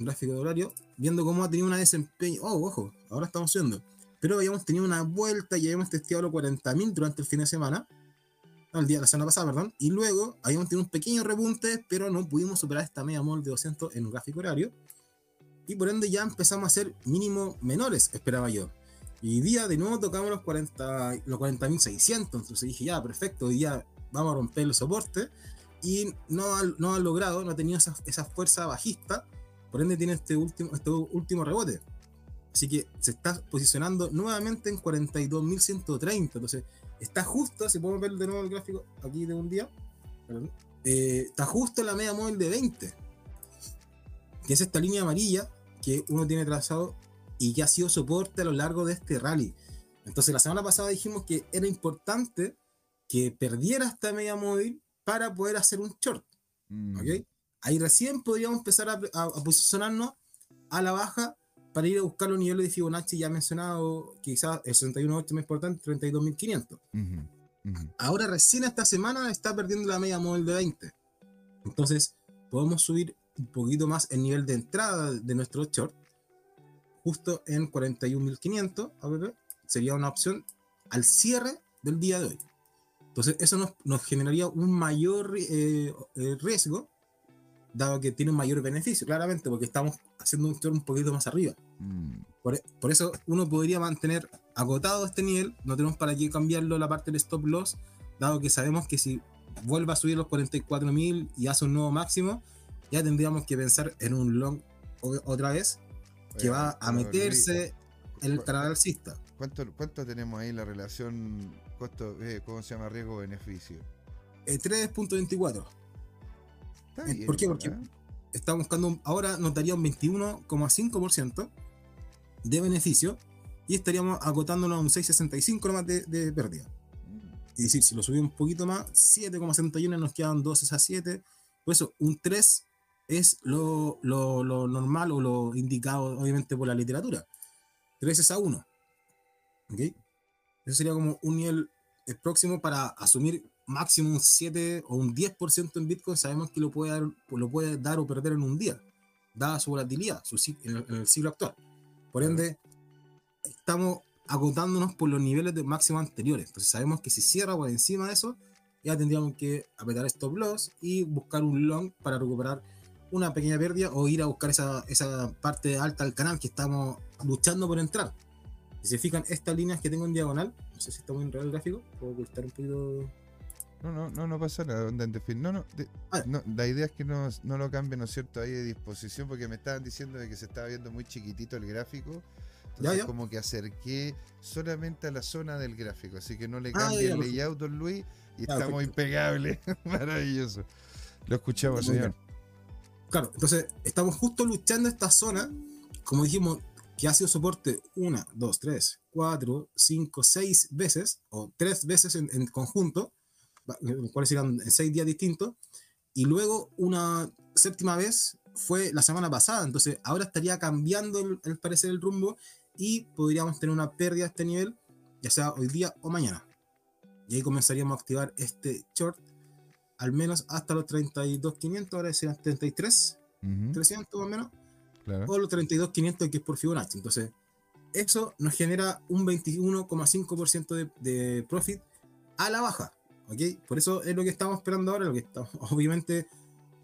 un gráfico de horario, viendo cómo ha tenido una desempeño. Oh, ojo, ahora estamos subiendo. Pero habíamos tenido una vuelta y habíamos testeado los 40.000 durante el fin de semana el día, la semana pasada, perdón, y luego habíamos tenido un pequeño repunte, pero no pudimos superar esta media mol de 200 en un gráfico horario, y por ende ya empezamos a ser mínimo menores, esperaba yo. Y día de nuevo tocamos los 40 los 40.600, entonces dije, ya, perfecto, hoy día vamos a romper el soporte, y no ha, no ha logrado, no ha tenido esa, esa fuerza bajista, por ende tiene este último, este último rebote. Así que se está posicionando nuevamente en 42.130. Entonces, está justo, si podemos ver de nuevo el gráfico aquí de un día, eh, está justo en la media móvil de 20, que es esta línea amarilla que uno tiene trazado y que ha sido soporte a lo largo de este rally. Entonces la semana pasada dijimos que era importante que perdiera esta media móvil para poder hacer un short. Mm. Ahí recién podríamos empezar a, a, posicionarnos a la baja para ir a buscar los niveles de Fibonacci ya mencionado, quizás el 61.8 es más importante, 32.500. Ahora recién esta semana está perdiendo la media móvil de 20. Entonces podemos subir un poquito más el nivel de entrada de nuestro short, justo en 41.500 sería una opción al cierre del día de hoy. Entonces eso nos, nos generaría un mayor eh, eh, riesgo, dado que tiene un mayor beneficio, claramente, porque estamos haciendo un short un poquito más arriba. Mm. Por, eso uno podría mantener agotado este nivel, no tenemos para qué cambiarlo la parte del stop loss, dado que sabemos que si vuelve a subir los 44.000 y hace un nuevo máximo, ya tendríamos que pensar en un long otra vez, que va a meterse en el canal alcista. ¿Cuánto, ¿Cuánto tenemos ahí la relación costo, eh, ¿cómo se llama? Riesgo-beneficio. 3.24. Eh, ¿Por qué? Porque estamos buscando, ahora nos daría un 21,5% de beneficio y estaríamos agotándonos a un 6,65 nomás de, de pérdida. Es decir, si lo subimos un poquito más, 7,71 nos quedan 2 a 7. Por eso, un 3 es lo, lo, lo, normal o lo indicado, obviamente, por la literatura. 3 es a 1. ¿Ok? Eso sería como un nivel próximo para asumir máximo un 7 o un 10% en Bitcoin. Sabemos que lo puede, dar, lo puede dar o perder en un día, dada su volatilidad su, en, el, en el siglo actual. Por ende, estamos agotándonos por los niveles de máximo anteriores. Entonces sabemos que si cierra por encima de eso, ya tendríamos que apretar stop loss y buscar un long para recuperar una pequeña pérdida o ir a buscar esa, esa parte alta del canal que estamos luchando por entrar. Si se fijan, estas líneas que tengo en diagonal, no sé si está muy en el gráfico, puedo ocultar un poquito. No, no, no, no pasa nada. No, no, de- Ah. no, la idea es que no, no lo cambien, ¿no es cierto? Ahí de disposición, porque me estaban diciendo de que se estaba viendo muy chiquitito el gráfico. Entonces, ya. como que acerqué solamente a la zona del gráfico. Así que no le Ah, cambie ya, el layout, don Luis. Y estamos perfecto. impecables. [laughs] Maravilloso. Lo escuchamos, Muy señor. Claro, entonces estamos justo luchando esta zona, como dijimos, que ha sido soporte una, dos, tres, cuatro, cinco, seis veces, o tres veces en, en conjunto, cuales eran en seis días distintos, y luego una séptima vez fue la semana pasada, entonces ahora estaría cambiando el, el parecer el rumbo y podríamos tener una pérdida a este nivel, ya sea hoy día o mañana. Y ahí comenzaríamos a activar este short al menos hasta los 32.500, ahora serán 33, Ujú, 300 más o menos, claro. o los 32.500 que es por Fibonacci. Entonces, eso nos genera un 21,5% de, de profit a la baja. ¿ok? Por eso es lo que estamos esperando ahora. Lo que estamos, [laughs] obviamente,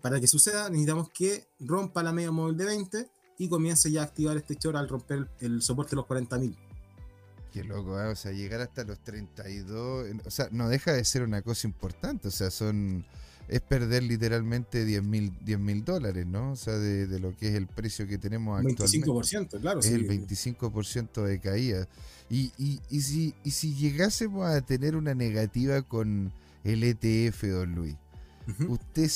para que suceda, necesitamos que rompa la media móvil de 20 y comience ya a activar este short al romper el, el soporte de los 40.000. Qué loco, ¿eh? o sea, llegar hasta los 32, en- o sea, no deja de ser una cosa importante, o sea, son, es perder literalmente 10 mil dólares, ¿no? O sea, de, de lo que es el precio que tenemos actualmente. 25%, claro. Es sí. el 25% de caída. Y, y, y, si, y si llegásemos a tener una negativa con el ETF, don Luis. ¿usted,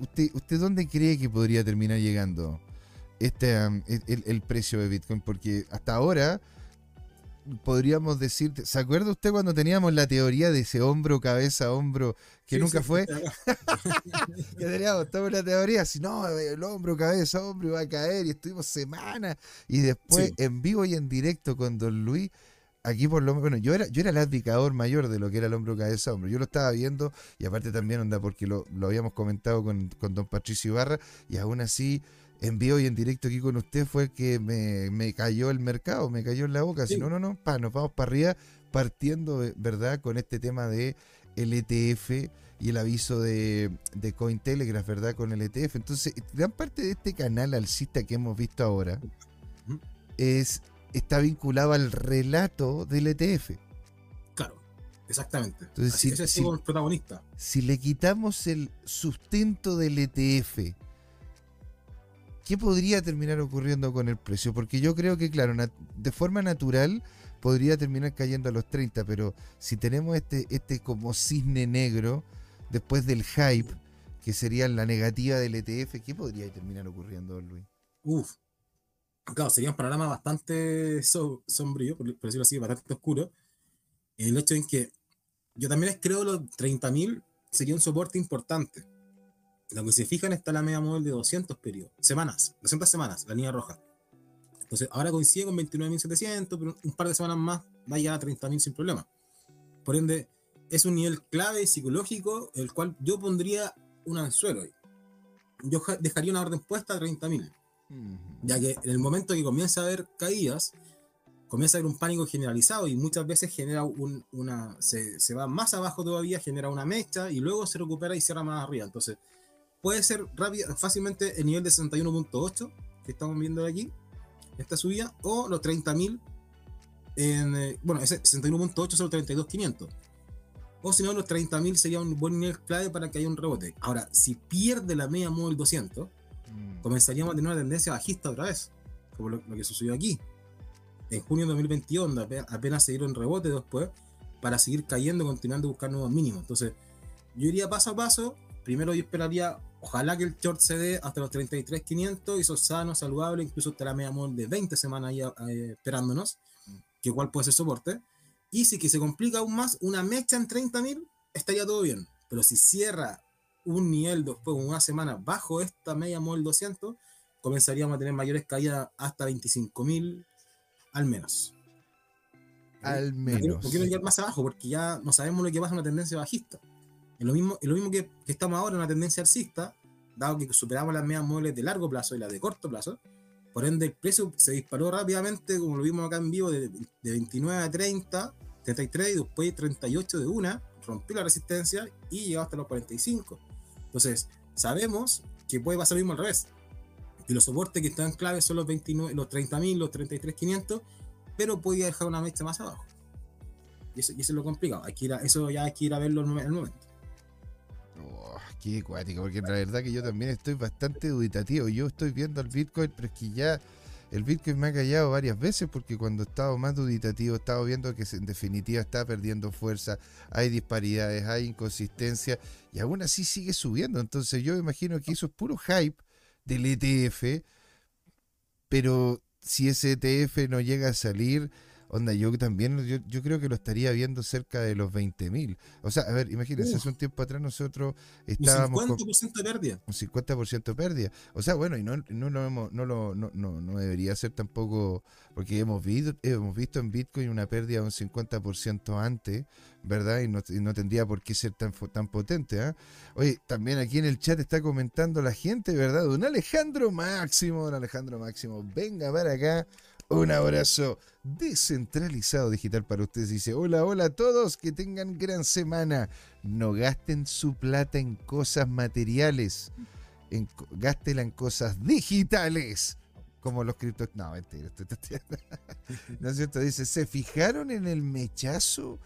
usted, ¿usted dónde cree que podría terminar llegando este, um, el, el- el precio de Bitcoin? Porque hasta ahora podríamos decir, ¿se acuerda usted cuando teníamos la teoría de ese hombro, cabeza, hombro, que Sí, nunca fue? [laughs] que teníamos toda una teoría, si no, el hombro, cabeza, hombro iba a caer y estuvimos semanas y después Sí. en vivo y en directo con Don Luis, aquí por lo menos, bueno, yo era, yo era el advocador mayor de lo que era el hombro, cabeza, hombro, yo lo estaba viendo y aparte también onda porque lo, lo habíamos comentado con, con Don Patricio Ibarra y aún así en vivo y en directo aquí con usted fue el que me, me cayó el mercado, me cayó en la boca, si no, no, no, pa, nos vamos para arriba partiendo, ¿verdad? Con este tema de el ETF y el aviso de, de Cointelegraph, ¿verdad? Con el ETF. Entonces, gran parte de este canal alcista que hemos visto ahora es, está vinculado al relato del ETF. Claro, exactamente. Entonces, Así- sí, ese es sí. como el protagonista. Si le quitamos el sustento del ETF, ¿qué podría terminar ocurriendo con el precio? Porque yo creo que, claro, de forma natural podría terminar cayendo a los 30, pero si tenemos este, este como cisne negro, después del hype, que sería la negativa del ETF, ¿qué podría terminar ocurriendo, Luis? Uf. Claro, sería un panorama bastante so- sombrío, por, decirlo así, bastante oscuro. El hecho en que yo también creo los 30.000 sería un soporte importante. Lo que se fijan está la media móvil de 200 periodos, semanas, 200 semanas, la línea roja. Entonces, ahora coincide con 29.700, pero un par de semanas más va a llegar a 30.000 sin problema. Por ende, es un nivel clave psicológico, el cual yo pondría un anzuelo ahí. Yo ja- dejaría una orden puesta a 30.000 ya que en el momento que comienza a haber caídas, comienza a haber un pánico generalizado y muchas veces genera un- una, se, se va más abajo todavía, genera una mecha y luego se recupera y cierra más arriba. Entonces, puede ser rápida, fácilmente el nivel de 61.8 que estamos viendo aquí, esta subida, o los 30.000 en, eh, bueno, ese 61.8 son los 32.500. O si no, los 30.000 sería un buen nivel clave para que haya un rebote. Ahora, si pierde la media móvil 200, Mm. comenzaríamos a tener una tendencia bajista otra vez, como lo, lo que sucedió aquí. En junio de 2021 ape- apenas se dieron rebote después para seguir cayendo, continuando a buscar nuevos mínimos. Entonces, yo iría paso a paso. Primero yo esperaría, ojalá que el short se dé hasta los 33.500 y eso es sano, saludable, incluso hasta la media móvil de 20 semanas ahí eh, esperándonos, que igual puede ser soporte. Y si que se complica aún más, una mecha en 30.000 estaría todo bien. Pero si cierra un nivel después, una semana bajo esta media móvil 200, comenzaríamos a tener mayores caídas hasta 25.000 al menos. Al menos. No quiero llegar más abajo porque ya no sabemos lo que pasa en una tendencia bajista. Es lo mismo, es lo mismo que, que estamos ahora en una tendencia alcista, dado que superamos las medias móviles de largo plazo y las de corto plazo. Por ende, el precio se disparó rápidamente, como lo vimos acá en vivo, de, de 29 a 30, 33 y después 38 de una, rompió la resistencia y llegó hasta los 45. Entonces, sabemos que puede pasar lo mismo al revés. Y los soportes que están claves son los, 29, los 30.000, los 33.500, pero podía dejar una mecha más abajo. Y eso, es lo complicado. Hay eso ya hay que ir a verlo el momento. Oh, qué cuático, porque la verdad que yo también estoy bastante duditativo. Yo estoy viendo al Bitcoin, pero es que ya el Bitcoin me ha callado varias veces porque cuando he estado más duditativo he estado viendo que en definitiva está perdiendo fuerza, hay disparidades, hay inconsistencia y aún así sigue subiendo. Entonces yo imagino que eso es puro hype del ETF, pero si ese ETF no llega a salir, onda, yo también, yo, yo creo que lo estaría viendo cerca de los 20.000. O sea, a ver, imagínense, Uf. hace un tiempo atrás nosotros Un estábamos con 50% de pérdida. un 50% de pérdida. O sea, bueno, y no, no lo hemos, no lo, no, no, no debería ser tampoco, porque hemos visto, hemos visto en Bitcoin una pérdida de un 50% antes, ¿verdad? Y no, y no tendría por qué ser tan, tan potente, ¿ah? Oye, también aquí en el chat está comentando la gente, ¿verdad? Don Alejandro Máximo, don Alejandro Máximo, venga para acá. Un abrazo descentralizado digital para ustedes. Dice, hola, hola a todos, que tengan gran semana. No gasten su plata en cosas materiales en, gástela en cosas digitales. Como los criptos. No, mentira. estoy. [laughs] ¿No es cierto? Dice, ¿se fijaron en el mechazo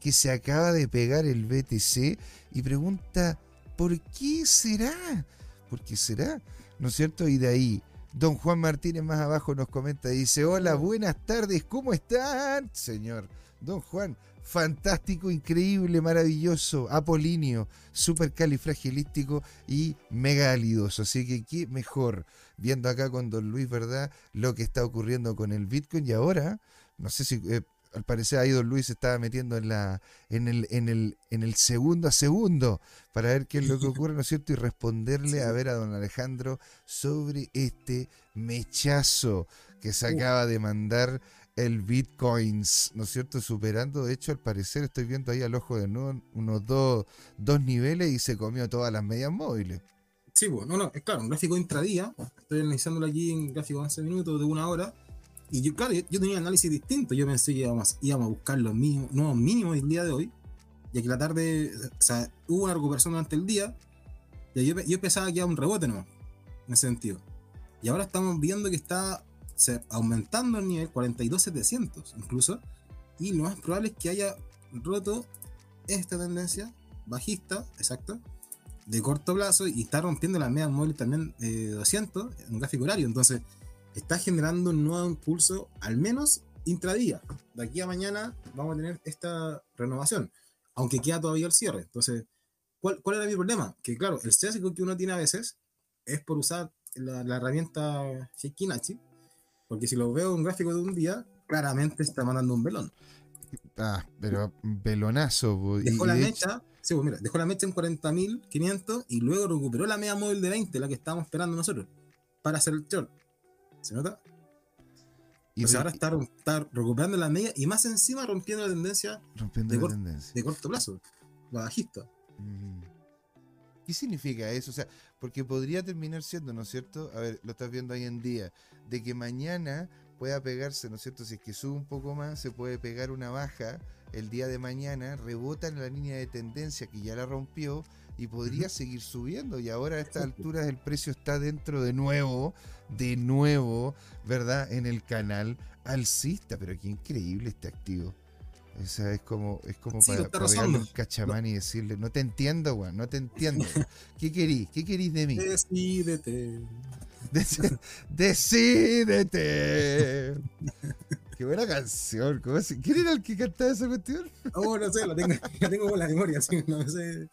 que se acaba de pegar el BTC? Y pregunta, ¿por qué será? ¿Por qué será? ¿No es cierto? Y de ahí, don Juan Martínez más abajo nos comenta, dice, hola, buenas tardes, ¿cómo están? Señor, don Juan, fantástico, increíble, maravilloso, apolíneo, súper califragilístico y mega alidoso. Así que qué mejor viendo acá con Don Luis, ¿verdad? Lo que está ocurriendo con el Bitcoin y ahora, no sé si eh, al parecer ahí Don Luis se estaba metiendo en la en el en el en el segundo a segundo para ver qué es lo que ocurre, ¿no es cierto? Y responderle a ver a Don Alejandro sobre este mechazo que se acaba de mandar el Bitcoins, ¿no es cierto? Superando, de hecho, al parecer estoy viendo ahí al ojo de nuevo unos dos, dos niveles y se comió todas las medias móviles. Sí, pues, no, no, es claro, un gráfico intradía. Estoy analizándolo aquí en gráfico de 11 minutos, de una hora. Y yo, claro, yo, tenía un análisis distinto. Yo pensé que íbamos, íbamos a buscar los mínimos, nuevos mínimos el día de hoy. Y que la tarde, o sea, hubo una recuperación durante el día. Y yo, yo pensaba que era un rebote, ¿no? En ese sentido. Y ahora estamos viendo que está se- aumentando el nivel 42.700 incluso. Y lo más probable es que haya roto esta tendencia bajista, exacto, de corto plazo y está rompiendo la media móvil también de 200 en un gráfico horario. Entonces, está generando un nuevo impulso, al menos intradía. De aquí a mañana vamos a tener esta renovación, aunque queda todavía el cierre. Entonces, ¿cuál, cuál era mi problema? Que claro, el sesgo que uno tiene a veces es por usar la, la herramienta Sheikinachi, porque si lo veo en un gráfico de un día, claramente está mandando un velón. Ah, pero velonazo. Dejó y la de hecho- mecha, sí, pues mira, dejó la mecha en 40.500 y luego recuperó la media móvil de 20, la que estábamos esperando nosotros, para hacer el short. ¿Se nota? y re- ahora está, está recuperando la media y más encima rompiendo la tendencia rompiendo de la cor- tendencia. de corto plazo, la bajista. Mm. ¿Qué significa eso? O sea, porque podría terminar siendo, ¿no es cierto? A ver, lo estás viendo hoy en día, de que mañana pueda pegarse, ¿no es cierto? Si es que sube un poco más, se puede pegar una baja el día de mañana, rebota en la línea de tendencia que ya la rompió y podría seguir subiendo. Y ahora a estas alturas el precio está dentro de nuevo, de nuevo, ¿verdad? En el canal alcista. Pero qué increíble este activo. Esa es como, es como Sí, para, pegarle un cachamán y decirle, no te entiendo, weón, no te entiendo. [laughs] ¿Qué querís? ¿Qué querís de mí? Decídete. [laughs] Dec- Decídete. Qué buena canción. ¿cómo se- ¿Quién era el que cantaba esa cuestión? Oh, no sé, la tengo, la tengo con la memoria, así, no sé.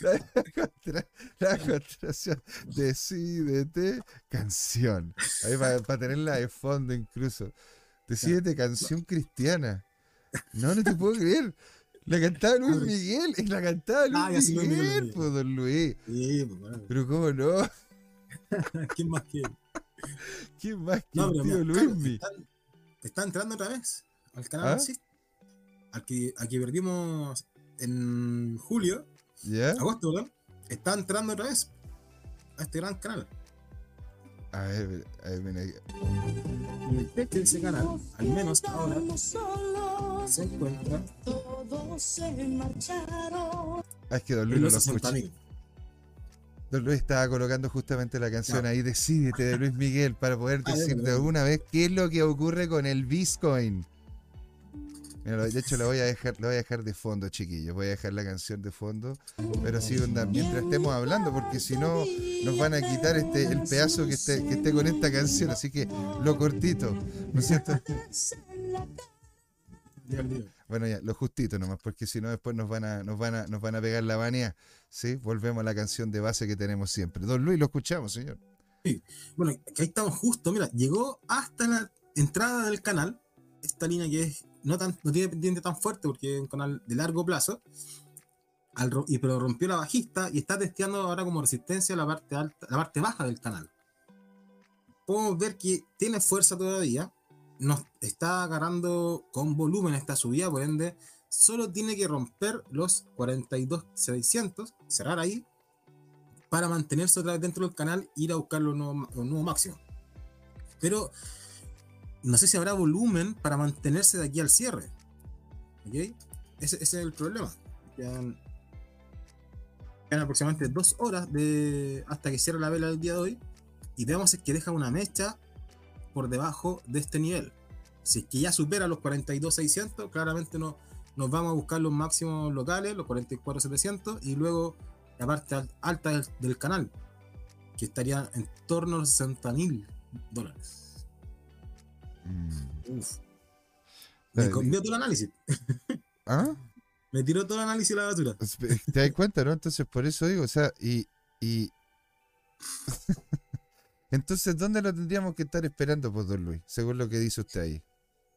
La, la contracción. Decídete, canción. Ahí para tenerla de fondo incluso. Decídete, canción cristiana. No, no te puedo creer. La cantaba Luis Miguel. Es la cantaba Luis Ah, Miguel, Miguel, pues, don Luis. Sí, pues, bueno. Pero cómo no. [laughs] ¿Quién más quiere? ¿Quién más que No, tío Luismi? están- está entrando otra vez al canal ¿Ah? al que, al que perdimos en julio, agosto, ¿verdad? Está entrando otra vez a este gran canal. A ver, a ver, mira. De ese canal, al menos ahora, se encuentra Todos se marcharon. Ah, es que Don Luis en no lo escucha. 60.000. Don Luis estaba colocando justamente la canción ahí, Decídete de Luis Miguel, para poder decir de alguna vez qué es lo que ocurre con el Bitcoin. De hecho, lo voy a dejar, lo voy a dejar de fondo, chiquillos. Voy a dejar la canción de fondo. Pero sí, mientras estemos hablando, porque si no, nos van a quitar este el pedazo que esté, que esté con esta canción. Así que lo cortito, ¿no es cierto? Bueno, ya, lo justito nomás, porque si no después nos van a, nos van a, nos van a pegar la banea. ¿Sí? Volvemos a la canción de base que tenemos siempre. Don Luis, lo escuchamos, señor. Bueno, ahí estamos justo, mira, llegó hasta la entrada del canal, esta línea que es no, tan, no tiene pendiente tan fuerte porque es un canal de largo plazo, al y, pero rompió la bajista y está testeando ahora como resistencia la parte alta, la parte baja del canal. Podemos ver que tiene fuerza todavía, nos está agarrando con volumen esta subida, por ende, solo tiene que romper los 42.600, cerrar ahí, para mantenerse otra vez dentro del canal e ir a buscar un nuevo, un nuevo máximo. Pero no sé si habrá volumen para mantenerse de aquí al cierre. Ese, es el problema. Quedan, aproximadamente dos horas de, hasta que cierre la vela del día de hoy. Y veamos si es que deja una mecha por debajo de este nivel. Si es que ya supera los 42.600, claramente no, nos vamos a buscar los máximos locales, los 44.700, y luego la parte al- alta del, del canal, que estaría en torno a los 60 mil Uf. Me cambió todo el análisis. ¿Ah? [laughs] Me tiró todo el análisis a la basura. ¿Te das cuenta, no? Entonces, por eso digo, o sea, y. y... [laughs] Entonces, ¿dónde lo tendríamos que estar esperando, pues, don Luis? Según lo que dice usted ahí.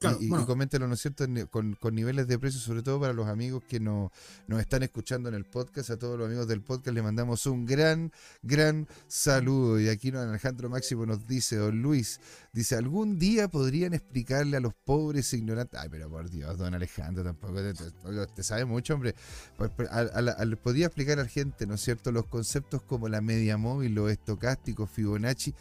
Claro, y, bueno. y coméntelo, ¿no es cierto?, con, con niveles de precio, sobre todo para los amigos que no, nos están escuchando en el podcast. A todos los amigos del podcast les mandamos un gran, gran saludo. Y aquí don Alejandro Máximo nos dice, don Luis, dice, ¿algún día podrían explicarle a los pobres ignorantes? Ay, pero por Dios, don Alejandro, tampoco te, te- te sabe mucho, hombre. Pues, pues, al- podría explicar a la gente, ¿no es cierto?, los conceptos como la media móvil, los estocásticos, Fibonacci.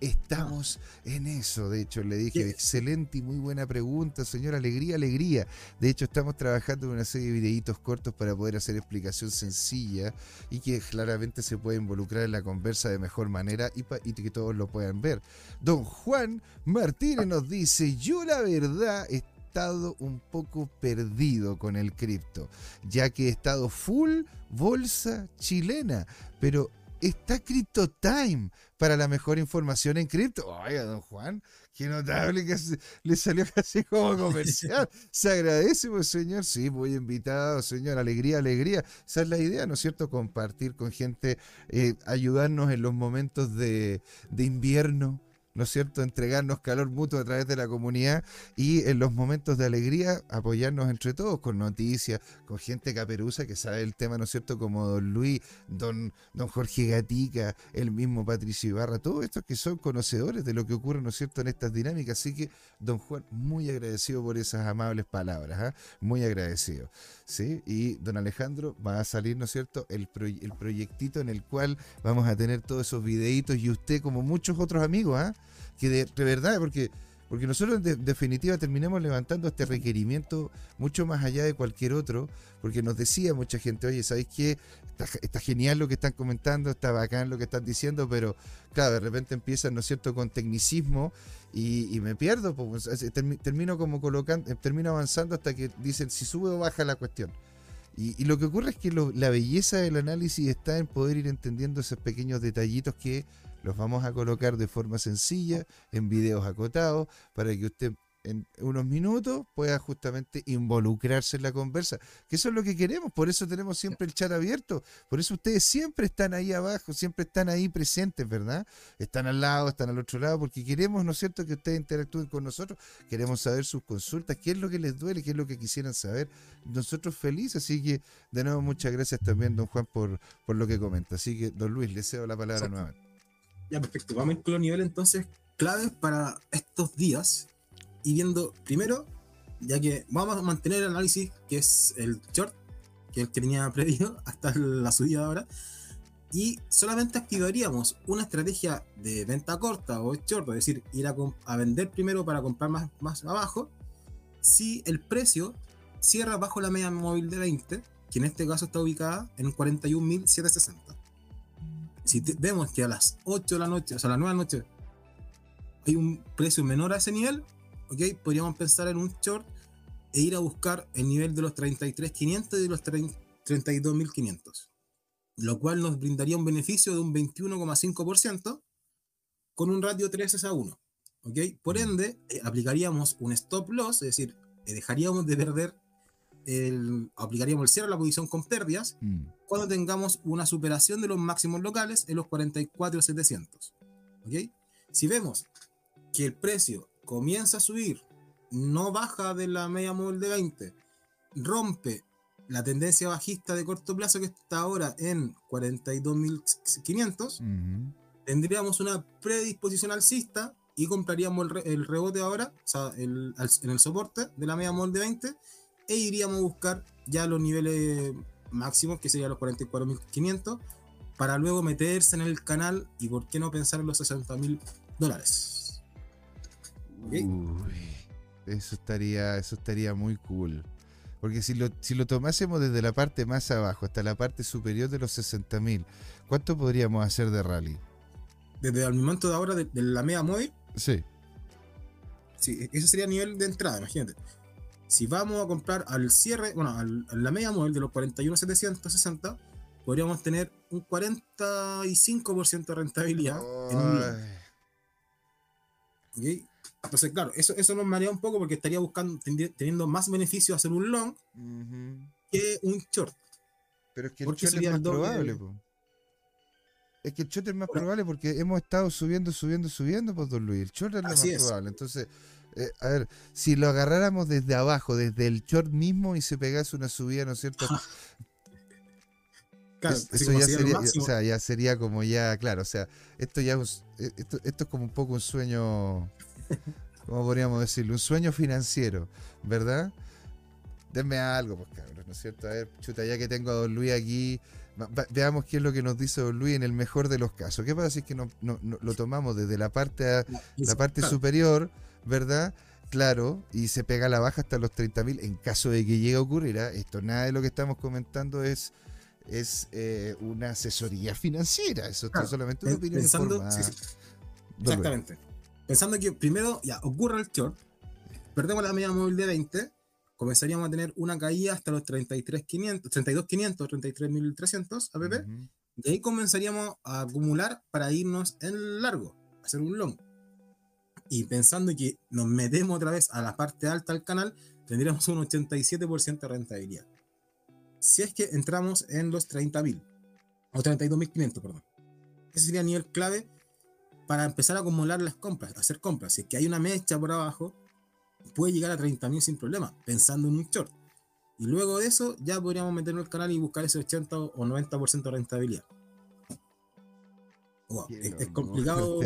Estamos en eso, de hecho, le dije, ¿Qué? excelente y muy buena pregunta, señor, alegría, alegría. De hecho, estamos trabajando en una serie de videitos cortos para poder hacer explicación sencilla y que claramente se puede involucrar en la conversa de mejor manera y, y que todos lo puedan ver. Don Juan Martínez nos dice, yo la verdad he estado un poco perdido con el cripto, ya que he estado full bolsa chilena, pero está Crypto Time para la mejor información en cripto. Oiga, don Juan, qué notable que se- le salió [laughs] casi como [laughs] comercial. Se agradece, pues, señor. Sí, muy invitado, señor. Alegría, alegría. Esa es la idea, ¿no es cierto? Compartir con gente, eh, ayudarnos en los momentos de, de invierno. ¿No es cierto? Entregarnos calor mutuo a través de la comunidad y en los momentos de alegría apoyarnos entre todos con noticias, con gente caperuza que sabe el tema, ¿no es cierto? Como don Luis, don, don Jorge Gatica, el mismo Patricio Ibarra, todos estos que son conocedores de lo que ocurre, ¿no es cierto?, en estas dinámicas. Así que, don Juan, muy agradecido por esas amables palabras, ¿ah? muy agradecido. ¿Sí? Y don Alejandro va a salir, ¿no es cierto?, el, el proyectito en el cual vamos a tener todos esos videitos y usted, como muchos otros amigos, ¿ah? que de verdad, porque... Porque nosotros en de- definitiva terminamos levantando este requerimiento mucho más allá de cualquier otro, porque nos decía mucha gente, oye, ¿sabéis qué? Está, genial lo que están comentando, está bacán lo que están diciendo, pero claro, de repente empiezan, ¿no es cierto?, con tecnicismo y, me pierdo, termino como colocando, eh, termino avanzando hasta que dicen si sube o baja la cuestión. Y, lo que ocurre es que la belleza del análisis está en poder ir entendiendo esos pequeños detallitos que los vamos a colocar de forma sencilla, en videos acotados, para que usted en unos minutos pueda justamente involucrarse en la conversa. Que eso es lo que queremos, por eso tenemos siempre el chat abierto, por eso ustedes siempre están ahí abajo, siempre están ahí presentes, ¿verdad? Están al lado, están al otro lado, porque queremos, ¿no es cierto?, que ustedes interactúen con nosotros, queremos saber sus consultas, qué es lo que les duele, qué es lo que quisieran saber. Nosotros felices, así que de nuevo muchas gracias también, don Juan, por, por lo que comenta. Así que, don Luis, le cedo la palabra Exacto. nuevamente. Ya, perfecto. Vamos a ir con los niveles entonces claves para estos días. Y viendo primero, ya que vamos a mantener el análisis que es el short, que es el que tenía previsto [laughs] hasta la subida de ahora. Y solamente activaríamos una estrategia de venta corta o short, es decir, ir a, a vender primero para comprar más, más abajo, si el precio cierra bajo la media móvil de 20, que en este caso está ubicada en 41.760. si te- vemos que a las 8 de la noche, o sea, a las 9 de la noche, hay un precio menor a ese nivel, ¿ok? Podríamos pensar en un short e ir a buscar el nivel de los 33.500 y de los 30 32.500, lo cual nos brindaría un beneficio de un 21,5% con un ratio 3 a 1. ¿ok? Por ende, eh, aplicaríamos un stop loss, es decir, eh, dejaríamos de perder, el, aplicaríamos el cierre a la posición con pérdidas Mm. cuando tengamos una superación de los máximos locales en los 44,700. ¿ok? Si vemos que el precio comienza a subir, no baja de la media móvil de 20, rompe la tendencia bajista de corto plazo que está ahora en 42.500, Ujú. tendríamos una predisposición alcista y compraríamos el, re- el rebote ahora, o sea, el- al- en el soporte de la media móvil de 20, e iríamos a buscar ya los niveles máximos, que serían los 44.500, para luego meterse en el canal y por qué no pensar en los 60.000 dólares. Ok. Uy, eso estaría, eso estaría muy cool. Porque si lo, si lo tomásemos desde la parte más abajo hasta la parte superior de los 60.000, ¿cuánto podríamos hacer de rally? Desde el momento de ahora de, de la media móvil, Sí. Sí, ese sería el nivel de entrada, imagínate. Si vamos a comprar al cierre, bueno, al- a la media móvil de los 41,760, podríamos tener un 45% de rentabilidad en un long, Ay, ¿ok? Entonces, claro, eso, eso nos marea un poco porque estaría buscando, teniendo más beneficio hacer un long que un short. Pero es que el short es más probable. po. Es que el short es más Bueno. probable porque hemos estado subiendo, subiendo, subiendo, pues, don Luis. El short es lo más es. probable. Entonces, eh, a ver, si lo agarráramos desde abajo, desde el short mismo y se pegase una subida, ¿no es cierto? [laughs] Claro, Es- eso ya sería o sea, ya sería como ya, claro, o sea, esto ya es, eh, esto, esto es como un poco un sueño, ¿cómo podríamos decirlo? Un sueño financiero, ¿verdad? Denme algo, pues cabros, ¿no es cierto? A ver, chuta, ya que tengo a Don Luis aquí, veamos qué es lo que nos dice Don Luis en el mejor de los casos. ¿Qué pasa si es que no, no- no- lo tomamos desde la parte, a- la parte Claro, superior, ¿verdad? Claro, y se pega a la baja hasta los 30.000 en caso de que llegue a ocurrir. ¿ah? Esto, nada de lo que estamos comentando es, es eh, una asesoría financiera. Eso es Claro, solamente una opinión pensando- informada. sí, sí. Exactamente. Pensando que primero ya ocurre el short, perdemos la media móvil de 20, comenzaríamos a tener una caída hasta los 33.500, 32.500, 33.300 APP, Ujú. y ahí comenzaríamos a acumular para irnos en largo, hacer un long. Y pensando que nos metemos otra vez a la parte alta del canal, tendríamos un 87% de rentabilidad. Si es que entramos en los 30.000, o 32.500, perdón. Ese sería el nivel clave para empezar a acumular las compras, hacer compras. Si es que hay una mecha por abajo, puede llegar a 30.000 sin problema, pensando en un short. Y luego de eso, ya podríamos meternos al canal y buscar ese 80 o 90% de rentabilidad. Wow, es, [laughs] complicado.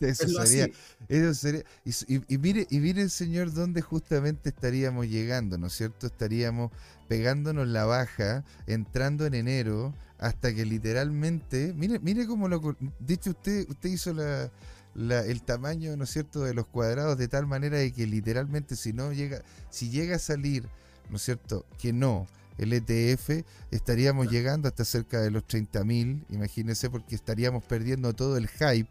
Eso verlo sería. Eso sería. Y, y- y mire, y mire, señor, dónde justamente estaríamos llegando, ¿no es cierto? Estaríamos pegándonos la baja, entrando en enero, hasta que literalmente. Mire, mire cómo lo. De hecho, usted, usted hizo la, la- el tamaño, ¿no es cierto?, de los cuadrados de tal manera de que literalmente, si no llega. Si llega a salir, ¿no es cierto?, que no. El ETF estaríamos llegando hasta cerca de los 30.000, imagínense, porque estaríamos perdiendo todo el hype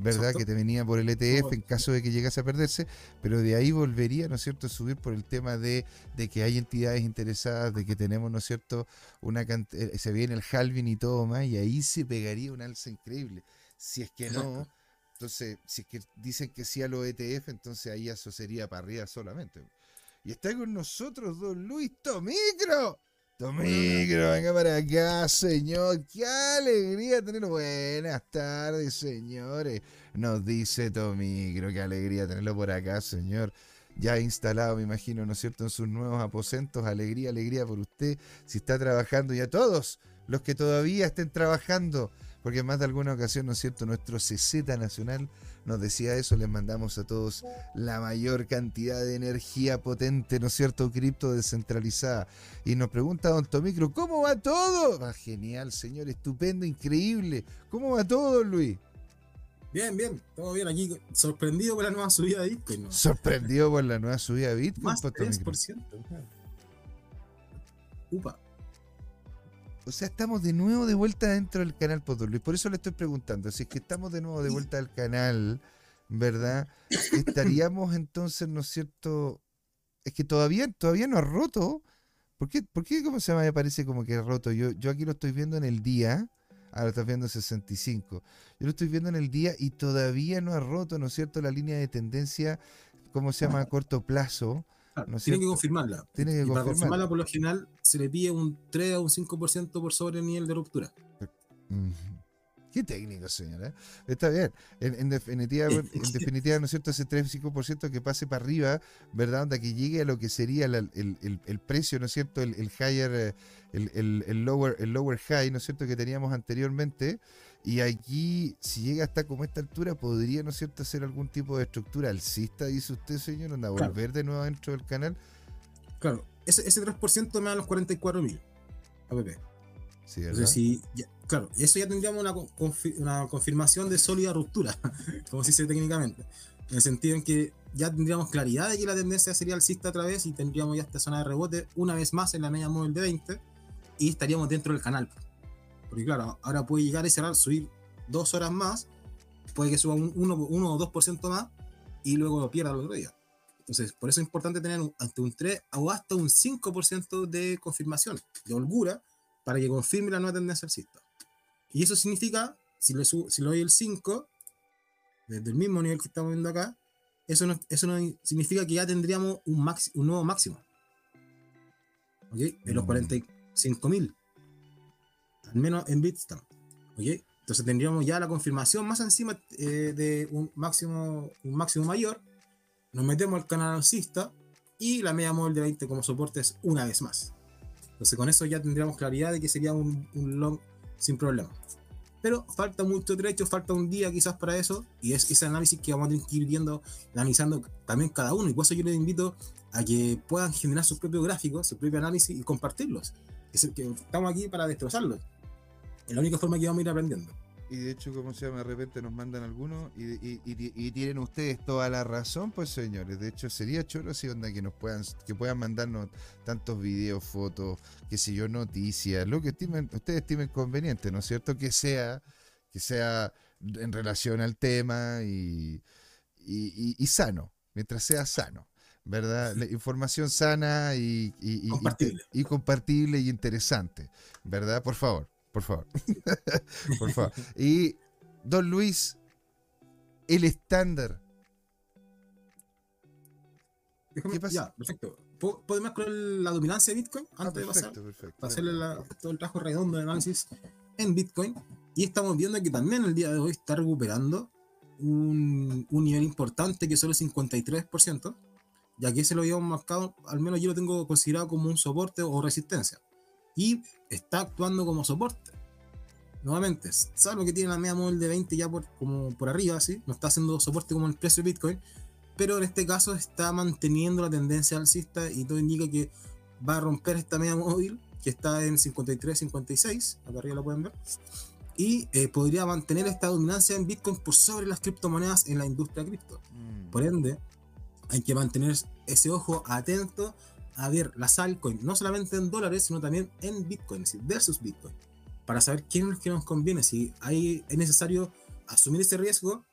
¿verdad? Exacto. Que te venía por el ETF en caso de que llegase a perderse, pero de ahí volvería, ¿no es cierto?, a subir por el tema de, de que hay entidades interesadas, de que tenemos, ¿no es cierto?, una eh, se viene el halving y todo más, y ahí se pegaría un alza increíble. Si es que no, entonces, si es que dicen que sí a los ETF, entonces ahí eso sería para arriba solamente. Y está con nosotros don Luis Tomicro. Tomicro, venga para acá, señor. Qué alegría tenerlo. Buenas tardes, señores. Nos dice Tomicro, qué alegría tenerlo por acá, señor. Ya instalado, me imagino, ¿no es cierto?, en sus nuevos aposentos. Alegría, alegría por usted. Si está trabajando y a todos los que todavía estén trabajando, porque en más de alguna ocasión, ¿no es cierto?, nuestro CZ Nacional nos decía eso, les mandamos a todos la mayor cantidad de energía potente, ¿no es cierto?, cripto descentralizada. Y nos pregunta Don Tomicro, ¿cómo va todo? Va genial, señor, estupendo, increíble. ¿Cómo va todo, Luis? Bien, bien, todo bien aquí. Sorprendido por la nueva subida de Bitcoin. ¿no? Sorprendido por la nueva subida de Bitcoin, Más pues, Tomicro. 3%. Upa. O sea, estamos de nuevo de vuelta dentro del canal Poto Luis. Por eso le estoy preguntando. Si es que estamos de nuevo de vuelta al canal, ¿verdad? Estaríamos [coughs] entonces, ¿no es cierto? Es que todavía, todavía no ha roto. ¿Por qué, ¿Por qué cómo se llama? Me parece como que ha roto. Yo, yo aquí lo estoy viendo en el día. Ahora estás viendo 65. Yo lo estoy viendo en el día y todavía no ha roto, ¿no es cierto? La línea de tendencia, ¿cómo se llama? A corto plazo. Claro, ¿no tiene que cierto? confirmarla. Tiene que y para confirmarla. confirmarla, por lo general, se le pide un 3 a un 5% por sobre el nivel de ruptura. Qué técnico, señora. Está bien. En, en definitiva, [laughs] en definitiva, ¿no es cierto? Ese 3-5% que pase para arriba, ¿verdad? Onda que llegue a lo que sería la- el, el- el precio, ¿no es cierto? El, el higher, eh, el lower, el lower high, ¿no es cierto? Que teníamos anteriormente. Y aquí, si llega hasta como esta altura, podría, ¿no es cierto?, hacer algún tipo de estructura alcista, dice usted, señor, onda, Claro. volver de nuevo dentro del canal. Claro, ese, ese 3% me da los 44.000 APP. Sí, ¿verdad? Entonces, si, ya- claro, y eso ya tendríamos una, confi- una confirmación de sólida ruptura, [laughs] como se dice técnicamente. En el sentido en que ya tendríamos claridad de que la tendencia sería alcista otra vez y tendríamos ya esta zona de rebote una vez más en la media móvil de 20 y estaríamos dentro del canal. Porque claro, ahora puede llegar y cerrar, subir dos horas más, puede que suba un 1 o 2% más y luego lo pierda el otro día. Entonces, por eso es importante tener un- ante un 3 o hasta un 5% de confirmación, de holgura, para que confirme la nueva tendencia alcista. Y eso significa, si le, subo, si le doy el 5, desde el mismo nivel que estamos viendo acá, eso no, eso no significa que ya tendríamos un, maxi- un nuevo máximo. ¿Ok? De los Mm. 45.000. Al menos en Bitstamp. ¿Ok? Entonces tendríamos ya la confirmación más encima eh, de un máximo, un máximo mayor. Nos metemos al canal alcista y la media móvil de 20 como soportes una vez más. Entonces con eso ya tendríamos claridad de que sería un, un long sin problema. Pero falta mucho trecho, falta un día quizás para eso, y es ese análisis que vamos a tener que ir viendo, analizando también cada uno, y por eso yo les invito a que puedan generar sus propios gráficos, su propio análisis y compartirlos. Es el que estamos aquí para destrozarlos. Es la única forma que vamos a ir aprendiendo. Y de hecho, como se llama, de repente nos mandan algunos y, y- y- y tienen ustedes toda la razón, pues señores. De hecho, sería choro si onda que nos puedan, que puedan mandarnos tantos videos, fotos, qué sé yo, noticias, lo que estimen, ustedes estimen conveniente, ¿no es cierto? Que sea, que sea en relación al tema y, y- y- y sano, mientras sea sano. ¿Verdad? La información sana y, y- y- Compartible. y compartible y interesante. ¿Verdad? Por favor, por favor. [laughs] por favor. Y Don Luis, el estándar. Déjame- ¿Qué pasa? Ya, perfecto. ¿Puedo, puedo más con la dominancia de Bitcoin Ah, antes de pasar? perfecto, perfecto. para hacerle la- todo el trabajo redondo de análisis en Bitcoin. Y estamos viendo que también el día de hoy está recuperando un, un nivel importante que solo es 53%, ya que ese lo habíamos marcado, al menos yo lo tengo considerado como un soporte o resistencia. Y está actuando como soporte. Nuevamente, salvo que tiene la media móvil de 20 ya por, como por arriba, así, no está haciendo soporte como el precio de Bitcoin, pero en este caso está manteniendo la tendencia alcista y todo indica que va a romper esta media móvil que está en 53-56, acá arriba lo pueden ver, y eh, podría mantener esta dominancia en Bitcoin por sobre las criptomonedas en la industria cripto. Mm. Por ende, hay que mantener ese ojo atento a ver las altcoins, no solamente en dólares, sino también en Bitcoin, es decir, versus Bitcoin, para saber quién es el que nos conviene, si hay, es necesario asumir ese riesgo,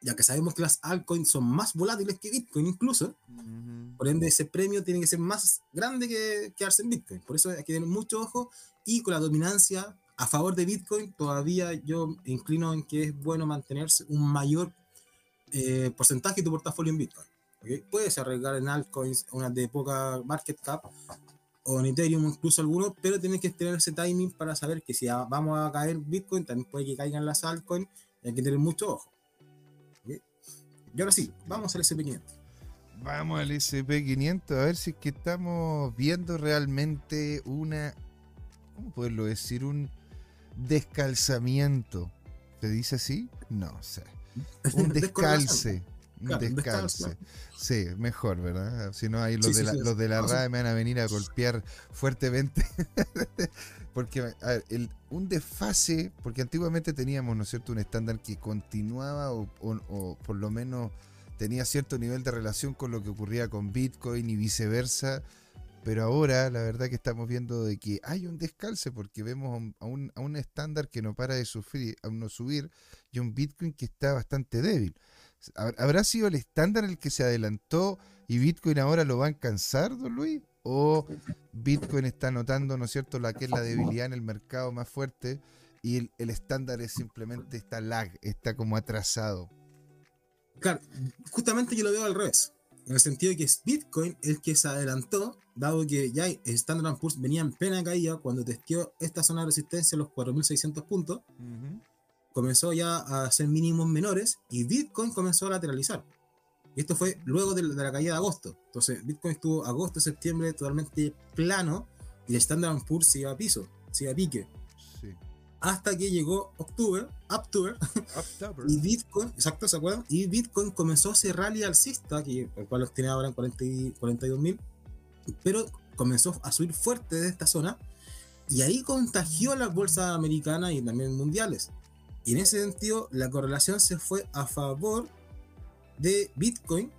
ya que sabemos que las altcoins son más volátiles que Bitcoin incluso, Ujú. por ende, ese premio tiene que ser más grande que quedarse en Bitcoin. Por eso hay que tener mucho ojo y con la dominancia a favor de Bitcoin, todavía yo inclino en que es bueno mantenerse un mayor eh, porcentaje de tu portafolio en Bitcoin. ¿Ok? Puedes arriesgar en altcoins, unas de poca market cap, o en Ethereum incluso algunos, pero tienes que tener ese timing para saber que si vamos a caer Bitcoin, también puede que caigan las altcoins, hay que tener mucho ojo. ¿ok? Y ahora sí, vamos al SP500. Vamos al SP500 a ver si es que estamos viendo realmente una, ¿cómo poderlo decir? Un descalzamiento. ¿Se dice así? No sé. [laughs] Un descalce. Un Claro, descalce. Sí, mejor, ¿verdad? Si no, ahí los Sí, de sí, la, sí, los de la. RAE me van a venir a golpear fuertemente. [laughs] porque a ver, el- un desfase, porque antiguamente teníamos, ¿no es cierto?, un estándar que continuaba o, o- o por lo menos tenía cierto nivel de relación con lo que ocurría con Bitcoin y viceversa, Pero ahora la verdad que estamos viendo de que hay un descalce porque vemos a un, a un, a un estándar que no para de sufrir, a no subir y un Bitcoin que está bastante débil. ¿Hab- ¿Habrá sido el estándar el que se adelantó y Bitcoin ahora lo va a alcanzar, don Luis? ¿O Bitcoin está notando, ¿no es cierto?, la que es la debilidad en el mercado más fuerte y el, el estándar es simplemente está lag, está como atrasado. Claro, justamente yo lo veo al revés. En el sentido de que es Bitcoin el que se adelantó, dado que ya Standard Poor's venía en plena caída cuando testeó esta zona de resistencia, los 4.600 puntos, comenzó ya a hacer mínimos menores y Bitcoin comenzó a lateralizar. Y esto fue luego de, de la caída de agosto. Entonces, Bitcoin estuvo agosto, septiembre totalmente plano y el Standard Poor's se iba a piso, se iba a pique. Sí. Hasta que llegó octubre, octubre, [laughs] y Bitcoin, exacto, ¿se acuerdan? Y Bitcoin comenzó ese rally alcista, que, el cual los tiene ahora en 40 y 42 mil, pero comenzó a subir fuerte de esta zona y ahí contagió las bolsas americanas y también mundiales. Y en ese sentido, la correlación se fue a favor de Bitcoin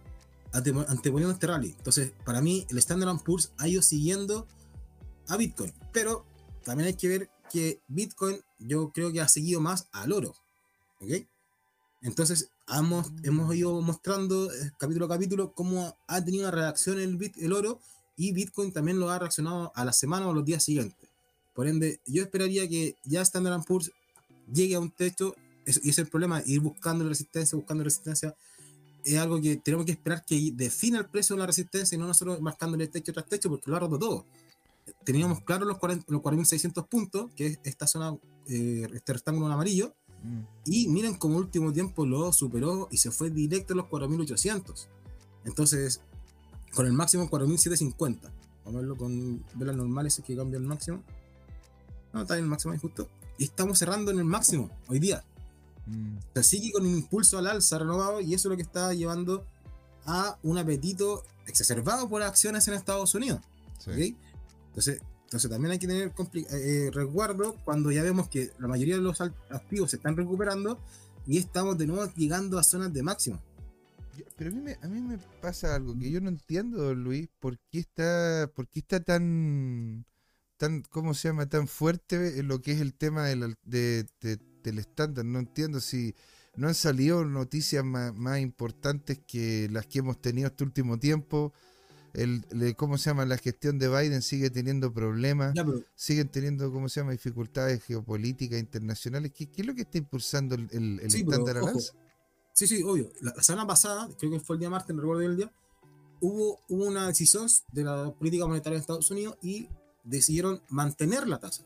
ante- anteponiendo este rally. Entonces, para mí, el Standard Poor's ha ido siguiendo a Bitcoin, pero también hay que ver que Bitcoin yo creo que ha seguido más al oro. ¿Ok? Entonces, hemos, hemos ido mostrando eh, capítulo a capítulo cómo ha tenido una reacción el, bit, el oro y Bitcoin también lo ha reaccionado a la semana o los días siguientes. Por ende, yo esperaría que ya Standard Poor's llegue a un techo es- y ese es el problema, ir buscando resistencia, buscando resistencia. Es algo que tenemos que esperar que defina el precio de la resistencia y no nosotros marcándole techo tras techo porque lo ha roto todo. Teníamos claro los 40 los 4.600 puntos, que es esta zona, eh, este rectángulo en amarillo, Mm. y miren como último tiempo lo superó y se fue directo a los 4800. Entonces, con el máximo 4750. Vamos a verlo con velas normales que cambia el máximo. No, está en el máximo ahí justo. Y estamos cerrando en el máximo hoy día. Mm. O sea, sigue con un impulso al alza renovado y eso es lo que está llevando a un apetito exacerbado por acciones en Estados Unidos. Entonces, entonces también hay que tener compli- eh, resguardo cuando ya vemos que la mayoría de los activos se están recuperando y estamos de nuevo llegando a zonas de máximo. Pero a mí, me, a mí me pasa algo que yo no entiendo, Luis, por qué está, por qué está tan, tan, ¿cómo se llama? Tan fuerte en lo que es el tema del, de- de- del estándar. No entiendo si no han salido noticias más, más importantes que las que hemos tenido este último tiempo. El, ¿Cómo se llama? La gestión de Biden sigue teniendo problemas, pero siguen teniendo, ¿cómo se llama? Dificultades geopolíticas internacionales. ¿Qué, qué es lo que está impulsando el, el- el Sí, pero, estándar ojo, alza? sí, sí, obvio. La, la semana pasada, creo que fue el día martes, no recuerdo el día, hubo, hubo una decisión de la política monetaria de Estados Unidos y decidieron mantener la tasa.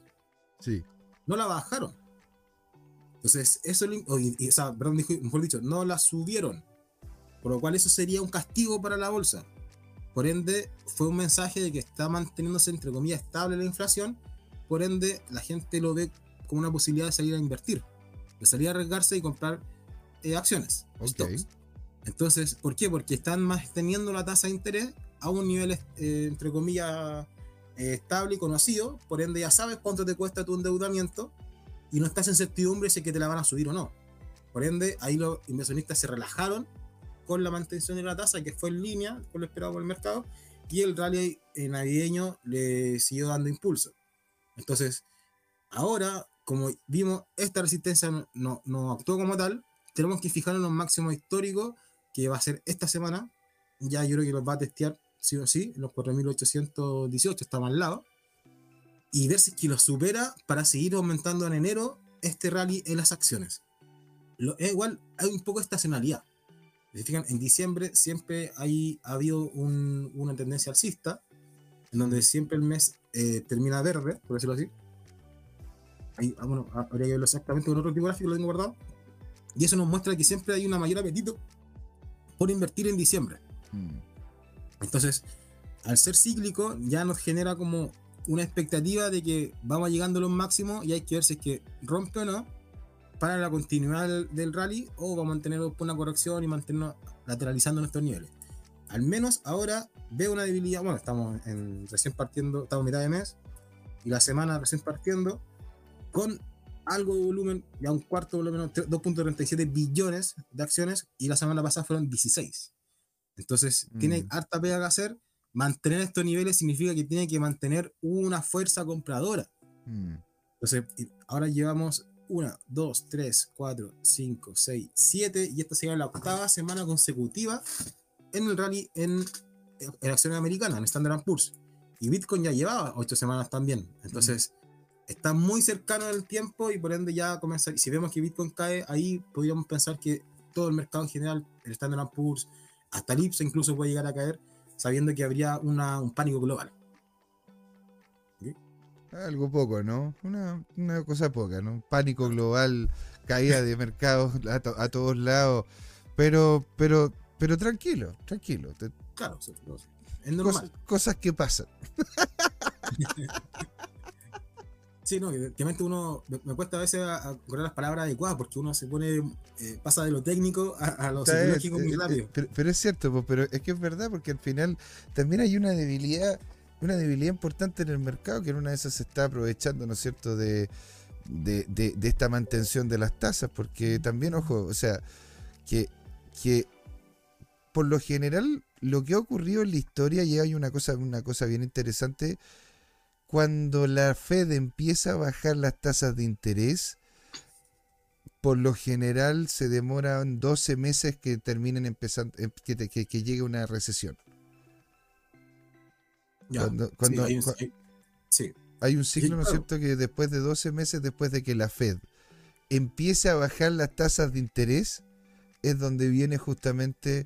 Sí. no la bajaron. Entonces, eso, o, y- y- o sea, perdón, dijo- mejor dicho, no la subieron. Por lo cual eso sería un castigo para la bolsa. Por ende, fue un mensaje de que está manteniéndose, entre comillas, estable la inflación. Por ende, la gente lo ve como una posibilidad de salir a invertir, de salir a arriesgarse y comprar eh, acciones. Entonces, ¿por qué? Porque están manteniendo la tasa de interés a un nivel, eh, entre comillas, estable y conocido, por ende ya sabes cuánto te cuesta tu endeudamiento y no estás en certidumbre si es que te la van a subir o no. Por ende, ahí los inversionistas se relajaron con la mantención de la tasa, que fue en línea con lo esperado por el mercado, y el rally eh, navideño le siguió dando impulso. Entonces, ahora, como vimos, esta resistencia no, no actuó como tal, tenemos que fijarnos en los máximos históricos, que va a ser esta semana, ya yo creo que los va a testear sí o sí, los 4.818 está al lado, y ver si es que los supera para seguir aumentando en enero este rally en las acciones. Lo, es igual, hay un poco de estacionalidad. Si fijan, en diciembre siempre hay, ha habido un- una tendencia alcista, en donde siempre el mes eh, termina verde, por decirlo así. Ahí, ah, bueno, ah, habría que verlo exactamente con otro tipo gráfico, lo tengo guardado. Y eso nos muestra que siempre hay una mayor apetito por invertir en diciembre. Mm. Entonces, al ser cíclico, ya nos genera como una expectativa de que vamos llegando a los máximos y hay que ver si es que rompe o no para la continuidad del, rally o vamos a mantener una corrección y mantenernos lateralizando nuestros niveles. Al menos ahora veo una debilidad. Bueno, estamos en, recién partiendo, estamos mitad de mes y la semana recién partiendo con algo de volumen, ya un cuarto lo menos, 2.37 billones de acciones y la semana pasada fueron 16. Entonces, tiene Mm. harta pega que hacer mantener estos niveles significa que tiene que mantener una fuerza compradora. Mm. Entonces, ahora llevamos 1, 2, 3, 4, 5, 6, 7 y esta sería la octava semana consecutiva en el rally en, en acciones americanas, en Standard Poor's. Y Bitcoin ya llevaba 8 semanas también. Entonces, está muy cercano el tiempo y por ende ya comenzar. Si vemos que Bitcoin cae, ahí podríamos pensar que todo el mercado en general, el Standard Poor's, hasta el IPSA incluso puede llegar a caer, sabiendo que habría una, un pánico global. Algo poco, ¿no? Una, una cosa poca, ¿no? Pánico global, caída de mercados a, to- a todos lados. Pero, pero, pero tranquilo, tranquilo. Claro, es normal. cosas, cosas que pasan. [laughs] Sí, no, evidentemente uno me, me cuesta a veces a, a encontrar las palabras adecuadas porque uno se pone, eh, pasa de lo técnico a, a lo psicológico es- muy es- rápido. pero, pero es cierto, pero es que es verdad porque al final también hay una debilidad, una debilidad importante en el mercado que en una de esas se está aprovechando, ¿no es cierto?, de, de, de- de esta mantención de las tasas, porque también, ojo, o sea, que, que por lo general lo que ha ocurrido en la historia y hay una cosa, una cosa bien interesante, cuando la Fed empieza a bajar las tasas de interés, por lo general se demoran 12 meses que terminen empezando, em- que, te- que, que llegue una recesión. Ya, cuando- sí, hay un- cua- hay- sí, Hay un ciclo, ¿no es claro. cierto?, que después de 12 meses, después de que la Fed empiece a bajar las tasas de interés, es donde viene justamente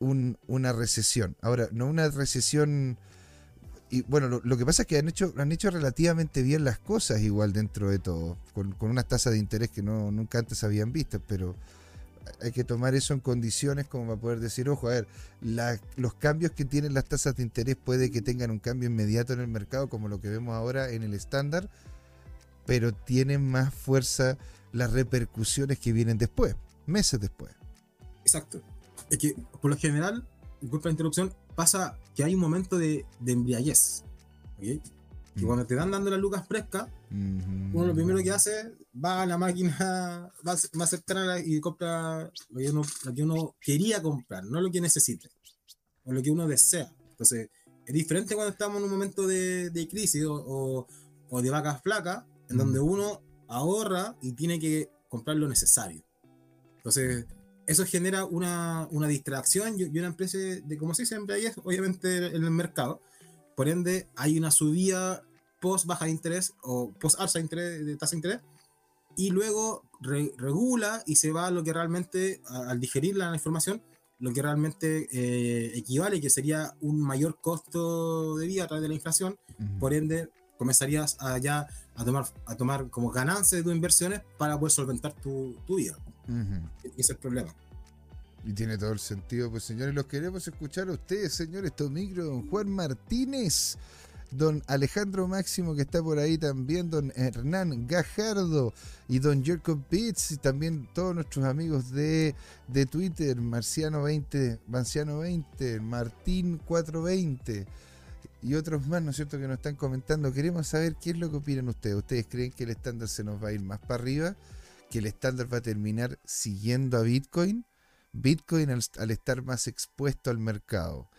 un- una recesión. Ahora, no una recesión... Y bueno, lo, que pasa es que han hecho, han hecho relativamente bien las cosas igual dentro de todo, con, con unas tasas de interés que no, nunca antes habían visto, pero hay que tomar eso en condiciones como para poder decir, ojo, a ver, los cambios que tienen las tasas de interés puede que tengan un cambio inmediato en el mercado, como lo que vemos ahora en el estándar, pero tienen más fuerza las repercusiones que vienen después, meses después. exacto. Es que por lo general, disculpa la interrupción, pasa que hay un momento de, de embriaguez. ¿ok? Que Mm. cuando te dan dando las lucas frescas, uno lo primero que hace va a la máquina [laughs] más, cercana y compra lo que, uno, lo que uno quería comprar, no lo que necesite, o lo que uno desea. Entonces, es diferente cuando estamos en un momento de, de crisis o, o- o de vacas flacas, en Mm. donde uno ahorra y tiene que comprar lo necesario. Entonces, eso genera una, una distracción y y una empresa de, como se dice, embriaguez, obviamente en el mercado. Por ende, hay una subida post baja de interés o post alza de, interés, de tasa de interés y luego re- regula y se va a lo que realmente, a- al digerir la información, lo que realmente eh, equivale, que sería un mayor costo de vida a través de la inflación. Por ende, comenzarías a ya a tomar, a tomar como ganancias de tus inversiones para poder solventar tu, tu vida. Ujú. Ese es el problema. Y tiene todo el sentido, pues señores, los queremos escuchar a ustedes, señores, Tomicro, don Juan Martínez, don Alejandro Máximo que está por ahí también, don Hernán Gajardo y don Jacob Pitts y también todos nuestros amigos de, de Twitter, Marciano20, Marciano20, Martín420 y otros más, ¿no es cierto?, que nos están comentando. Queremos saber qué es lo que opinan ustedes. ¿Ustedes creen que el estándar se nos va a ir más para arriba? ¿Que el estándar va a terminar siguiendo a Bitcoin? Bitcoin al, estar más expuesto al mercado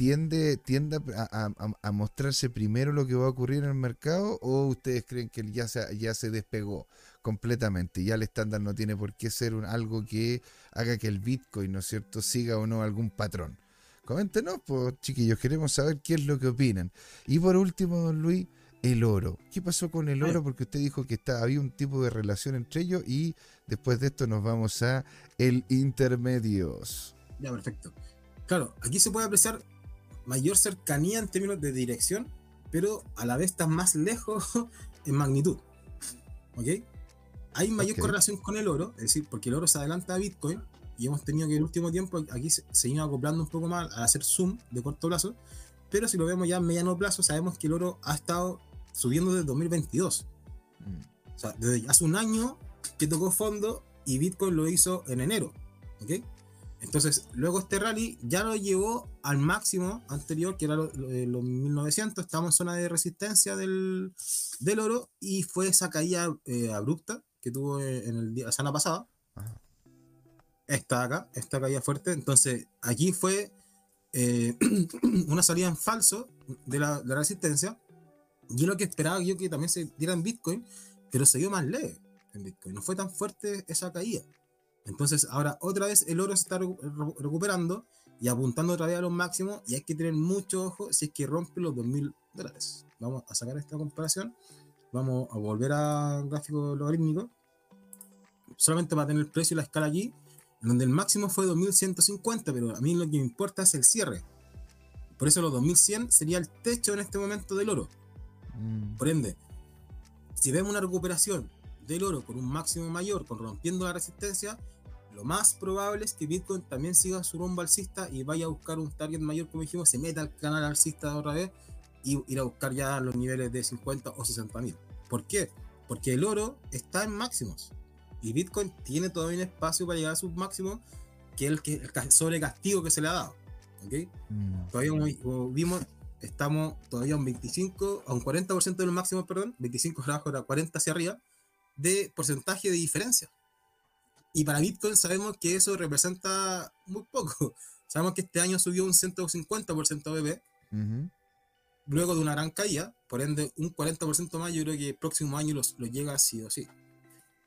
tiende, tiende a, mostrarse primero lo que va a ocurrir en el mercado o ustedes creen que ya se, ya se despegó completamente ya el estándar no tiene por qué ser algo que haga que el Bitcoin, ¿no es cierto?, siga o no algún patrón. Coméntenos, pues chiquillos, queremos saber qué es lo que opinan. Y por último, don Luis, el oro. ¿Qué pasó con el oro? Porque usted dijo que está, había un tipo de relación entre ellos y después de esto nos vamos a el intermedios. Ya, perfecto. Claro, aquí se puede apreciar mayor cercanía en términos de dirección, pero a la vez está más lejos [laughs] en magnitud. ¿Ok? Hay mayor correlación con el oro, es decir, porque el oro se adelanta a Bitcoin y hemos tenido que en el último tiempo aquí se, se iba acoplando un poco más al hacer zoom de corto plazo, pero si lo vemos ya a mediano plazo, sabemos que el oro ha estado subiendo desde 2022. Mm, O sea, desde hace un año que tocó fondo y Bitcoin lo hizo en enero. ¿Ok? Entonces, luego este rally ya lo llevó al máximo anterior, que era lo- lo los 1900. Estamos en zona de resistencia del, del oro y fue esa caída eh, abrupta que tuvo en el día, la semana pasada. Ajá. Esta acá, esta caída fuerte. Entonces, aquí fue eh, [clears throat] una salida en falso de la, de la resistencia. Y es lo que esperaba yo que también se diera en Bitcoin, pero se dio más leve en Bitcoin. No fue tan fuerte esa caída. Entonces, ahora otra vez el oro se está recu- recu- recuperando y apuntando otra vez a los máximos. Y hay que tener mucho ojo si es que rompe los 2000 dólares. Vamos a sacar esta comparación. Vamos a volver a gráfico logarítmico. Solamente para tener el precio y la escala aquí, donde el máximo fue 2150, pero a mí lo que me importa es el cierre. Por eso los 2100 sería el techo en este momento del oro. Mm. Por ende, si vemos una recuperación del oro con un máximo mayor, con rompiendo la resistencia, lo más probable es que Bitcoin también siga su rumbo alcista y vaya a buscar un target mayor, como dijimos, se meta al canal alcista otra vez y ir a buscar ya los niveles de 50 o 60 mil. ¿Por qué? Porque el oro está en máximos y Bitcoin tiene todavía un espacio para llegar a sus máximos, que el, que, el ca- sobrecastigo que se le ha dado. ¿ok? Mm. todavía como, como vimos, estamos todavía un 25, a un 40% de los máximos, perdón, 25 abajo, ahora 40 hacia arriba, de porcentaje de diferencia. Y para Bitcoin sabemos que eso representa muy poco. [laughs] Sabemos que este año subió un 150% BB, Ujú. luego de una gran caída, por ende un 40% más, yo creo que el próximo año los- lo llega sí o sí.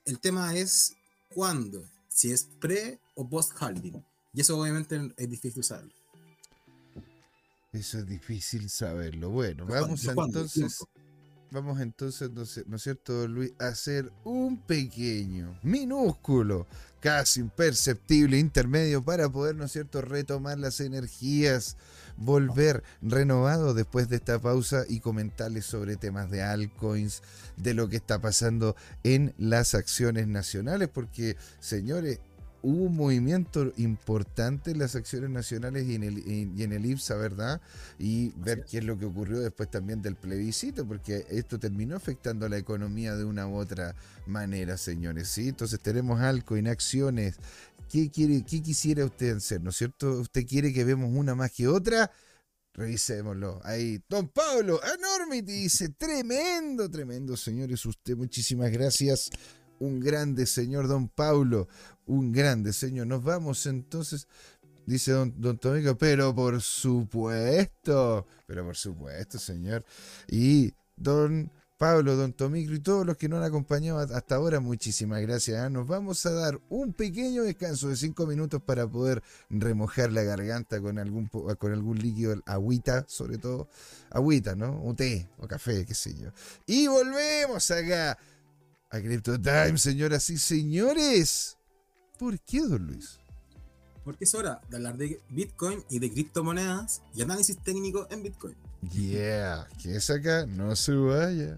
El tema es cuándo, si es pre o post halving. Y eso obviamente es difícil saberlo. Eso es difícil saberlo. Bueno, vamos entonces, vamos entonces, ¿no es cierto, Luis? A hacer un pequeño, minúsculo, casi imperceptible intermedio para poder, ¿no es cierto?, retomar las energías, volver renovado después de esta pausa y comentarles sobre temas de altcoins, de lo que está pasando en las acciones nacionales, porque, señores, hubo un movimiento importante en las acciones nacionales y en el, y en el IPSA, ¿verdad? Y ver es. qué es lo que ocurrió después también del plebiscito, porque esto terminó afectando a la economía de una u otra manera, señores, ¿sí? Entonces tenemos algo en acciones. ¿Qué, quiere, ¿Qué quisiera usted hacer, no es cierto? ¿Usted quiere que vemos una más que otra? Revisémoslo. Ahí, don Pablo, Enormity dice, tremendo, tremendo, señores, usted, muchísimas gracias. Un grande señor, don Pablo, un grande señor. Nos vamos entonces, dice don, don Tomico, pero por supuesto, pero por supuesto, señor. Y don Pablo, don Tomicro y todos los que nos han acompañado hasta ahora, muchísimas gracias. ¿ah? Nos vamos a dar un pequeño descanso de cinco minutos para poder remojar la garganta con algún, con algún líquido, agüita, sobre todo, agüita, ¿no? O té, o café, qué sé yo. Y volvemos acá a Crypto Time, señoras y señores. ¿Por qué, don Luis? Porque es hora de hablar de Bitcoin y de criptomonedas y análisis técnico en Bitcoin. Yeah, que es acá, no se vaya.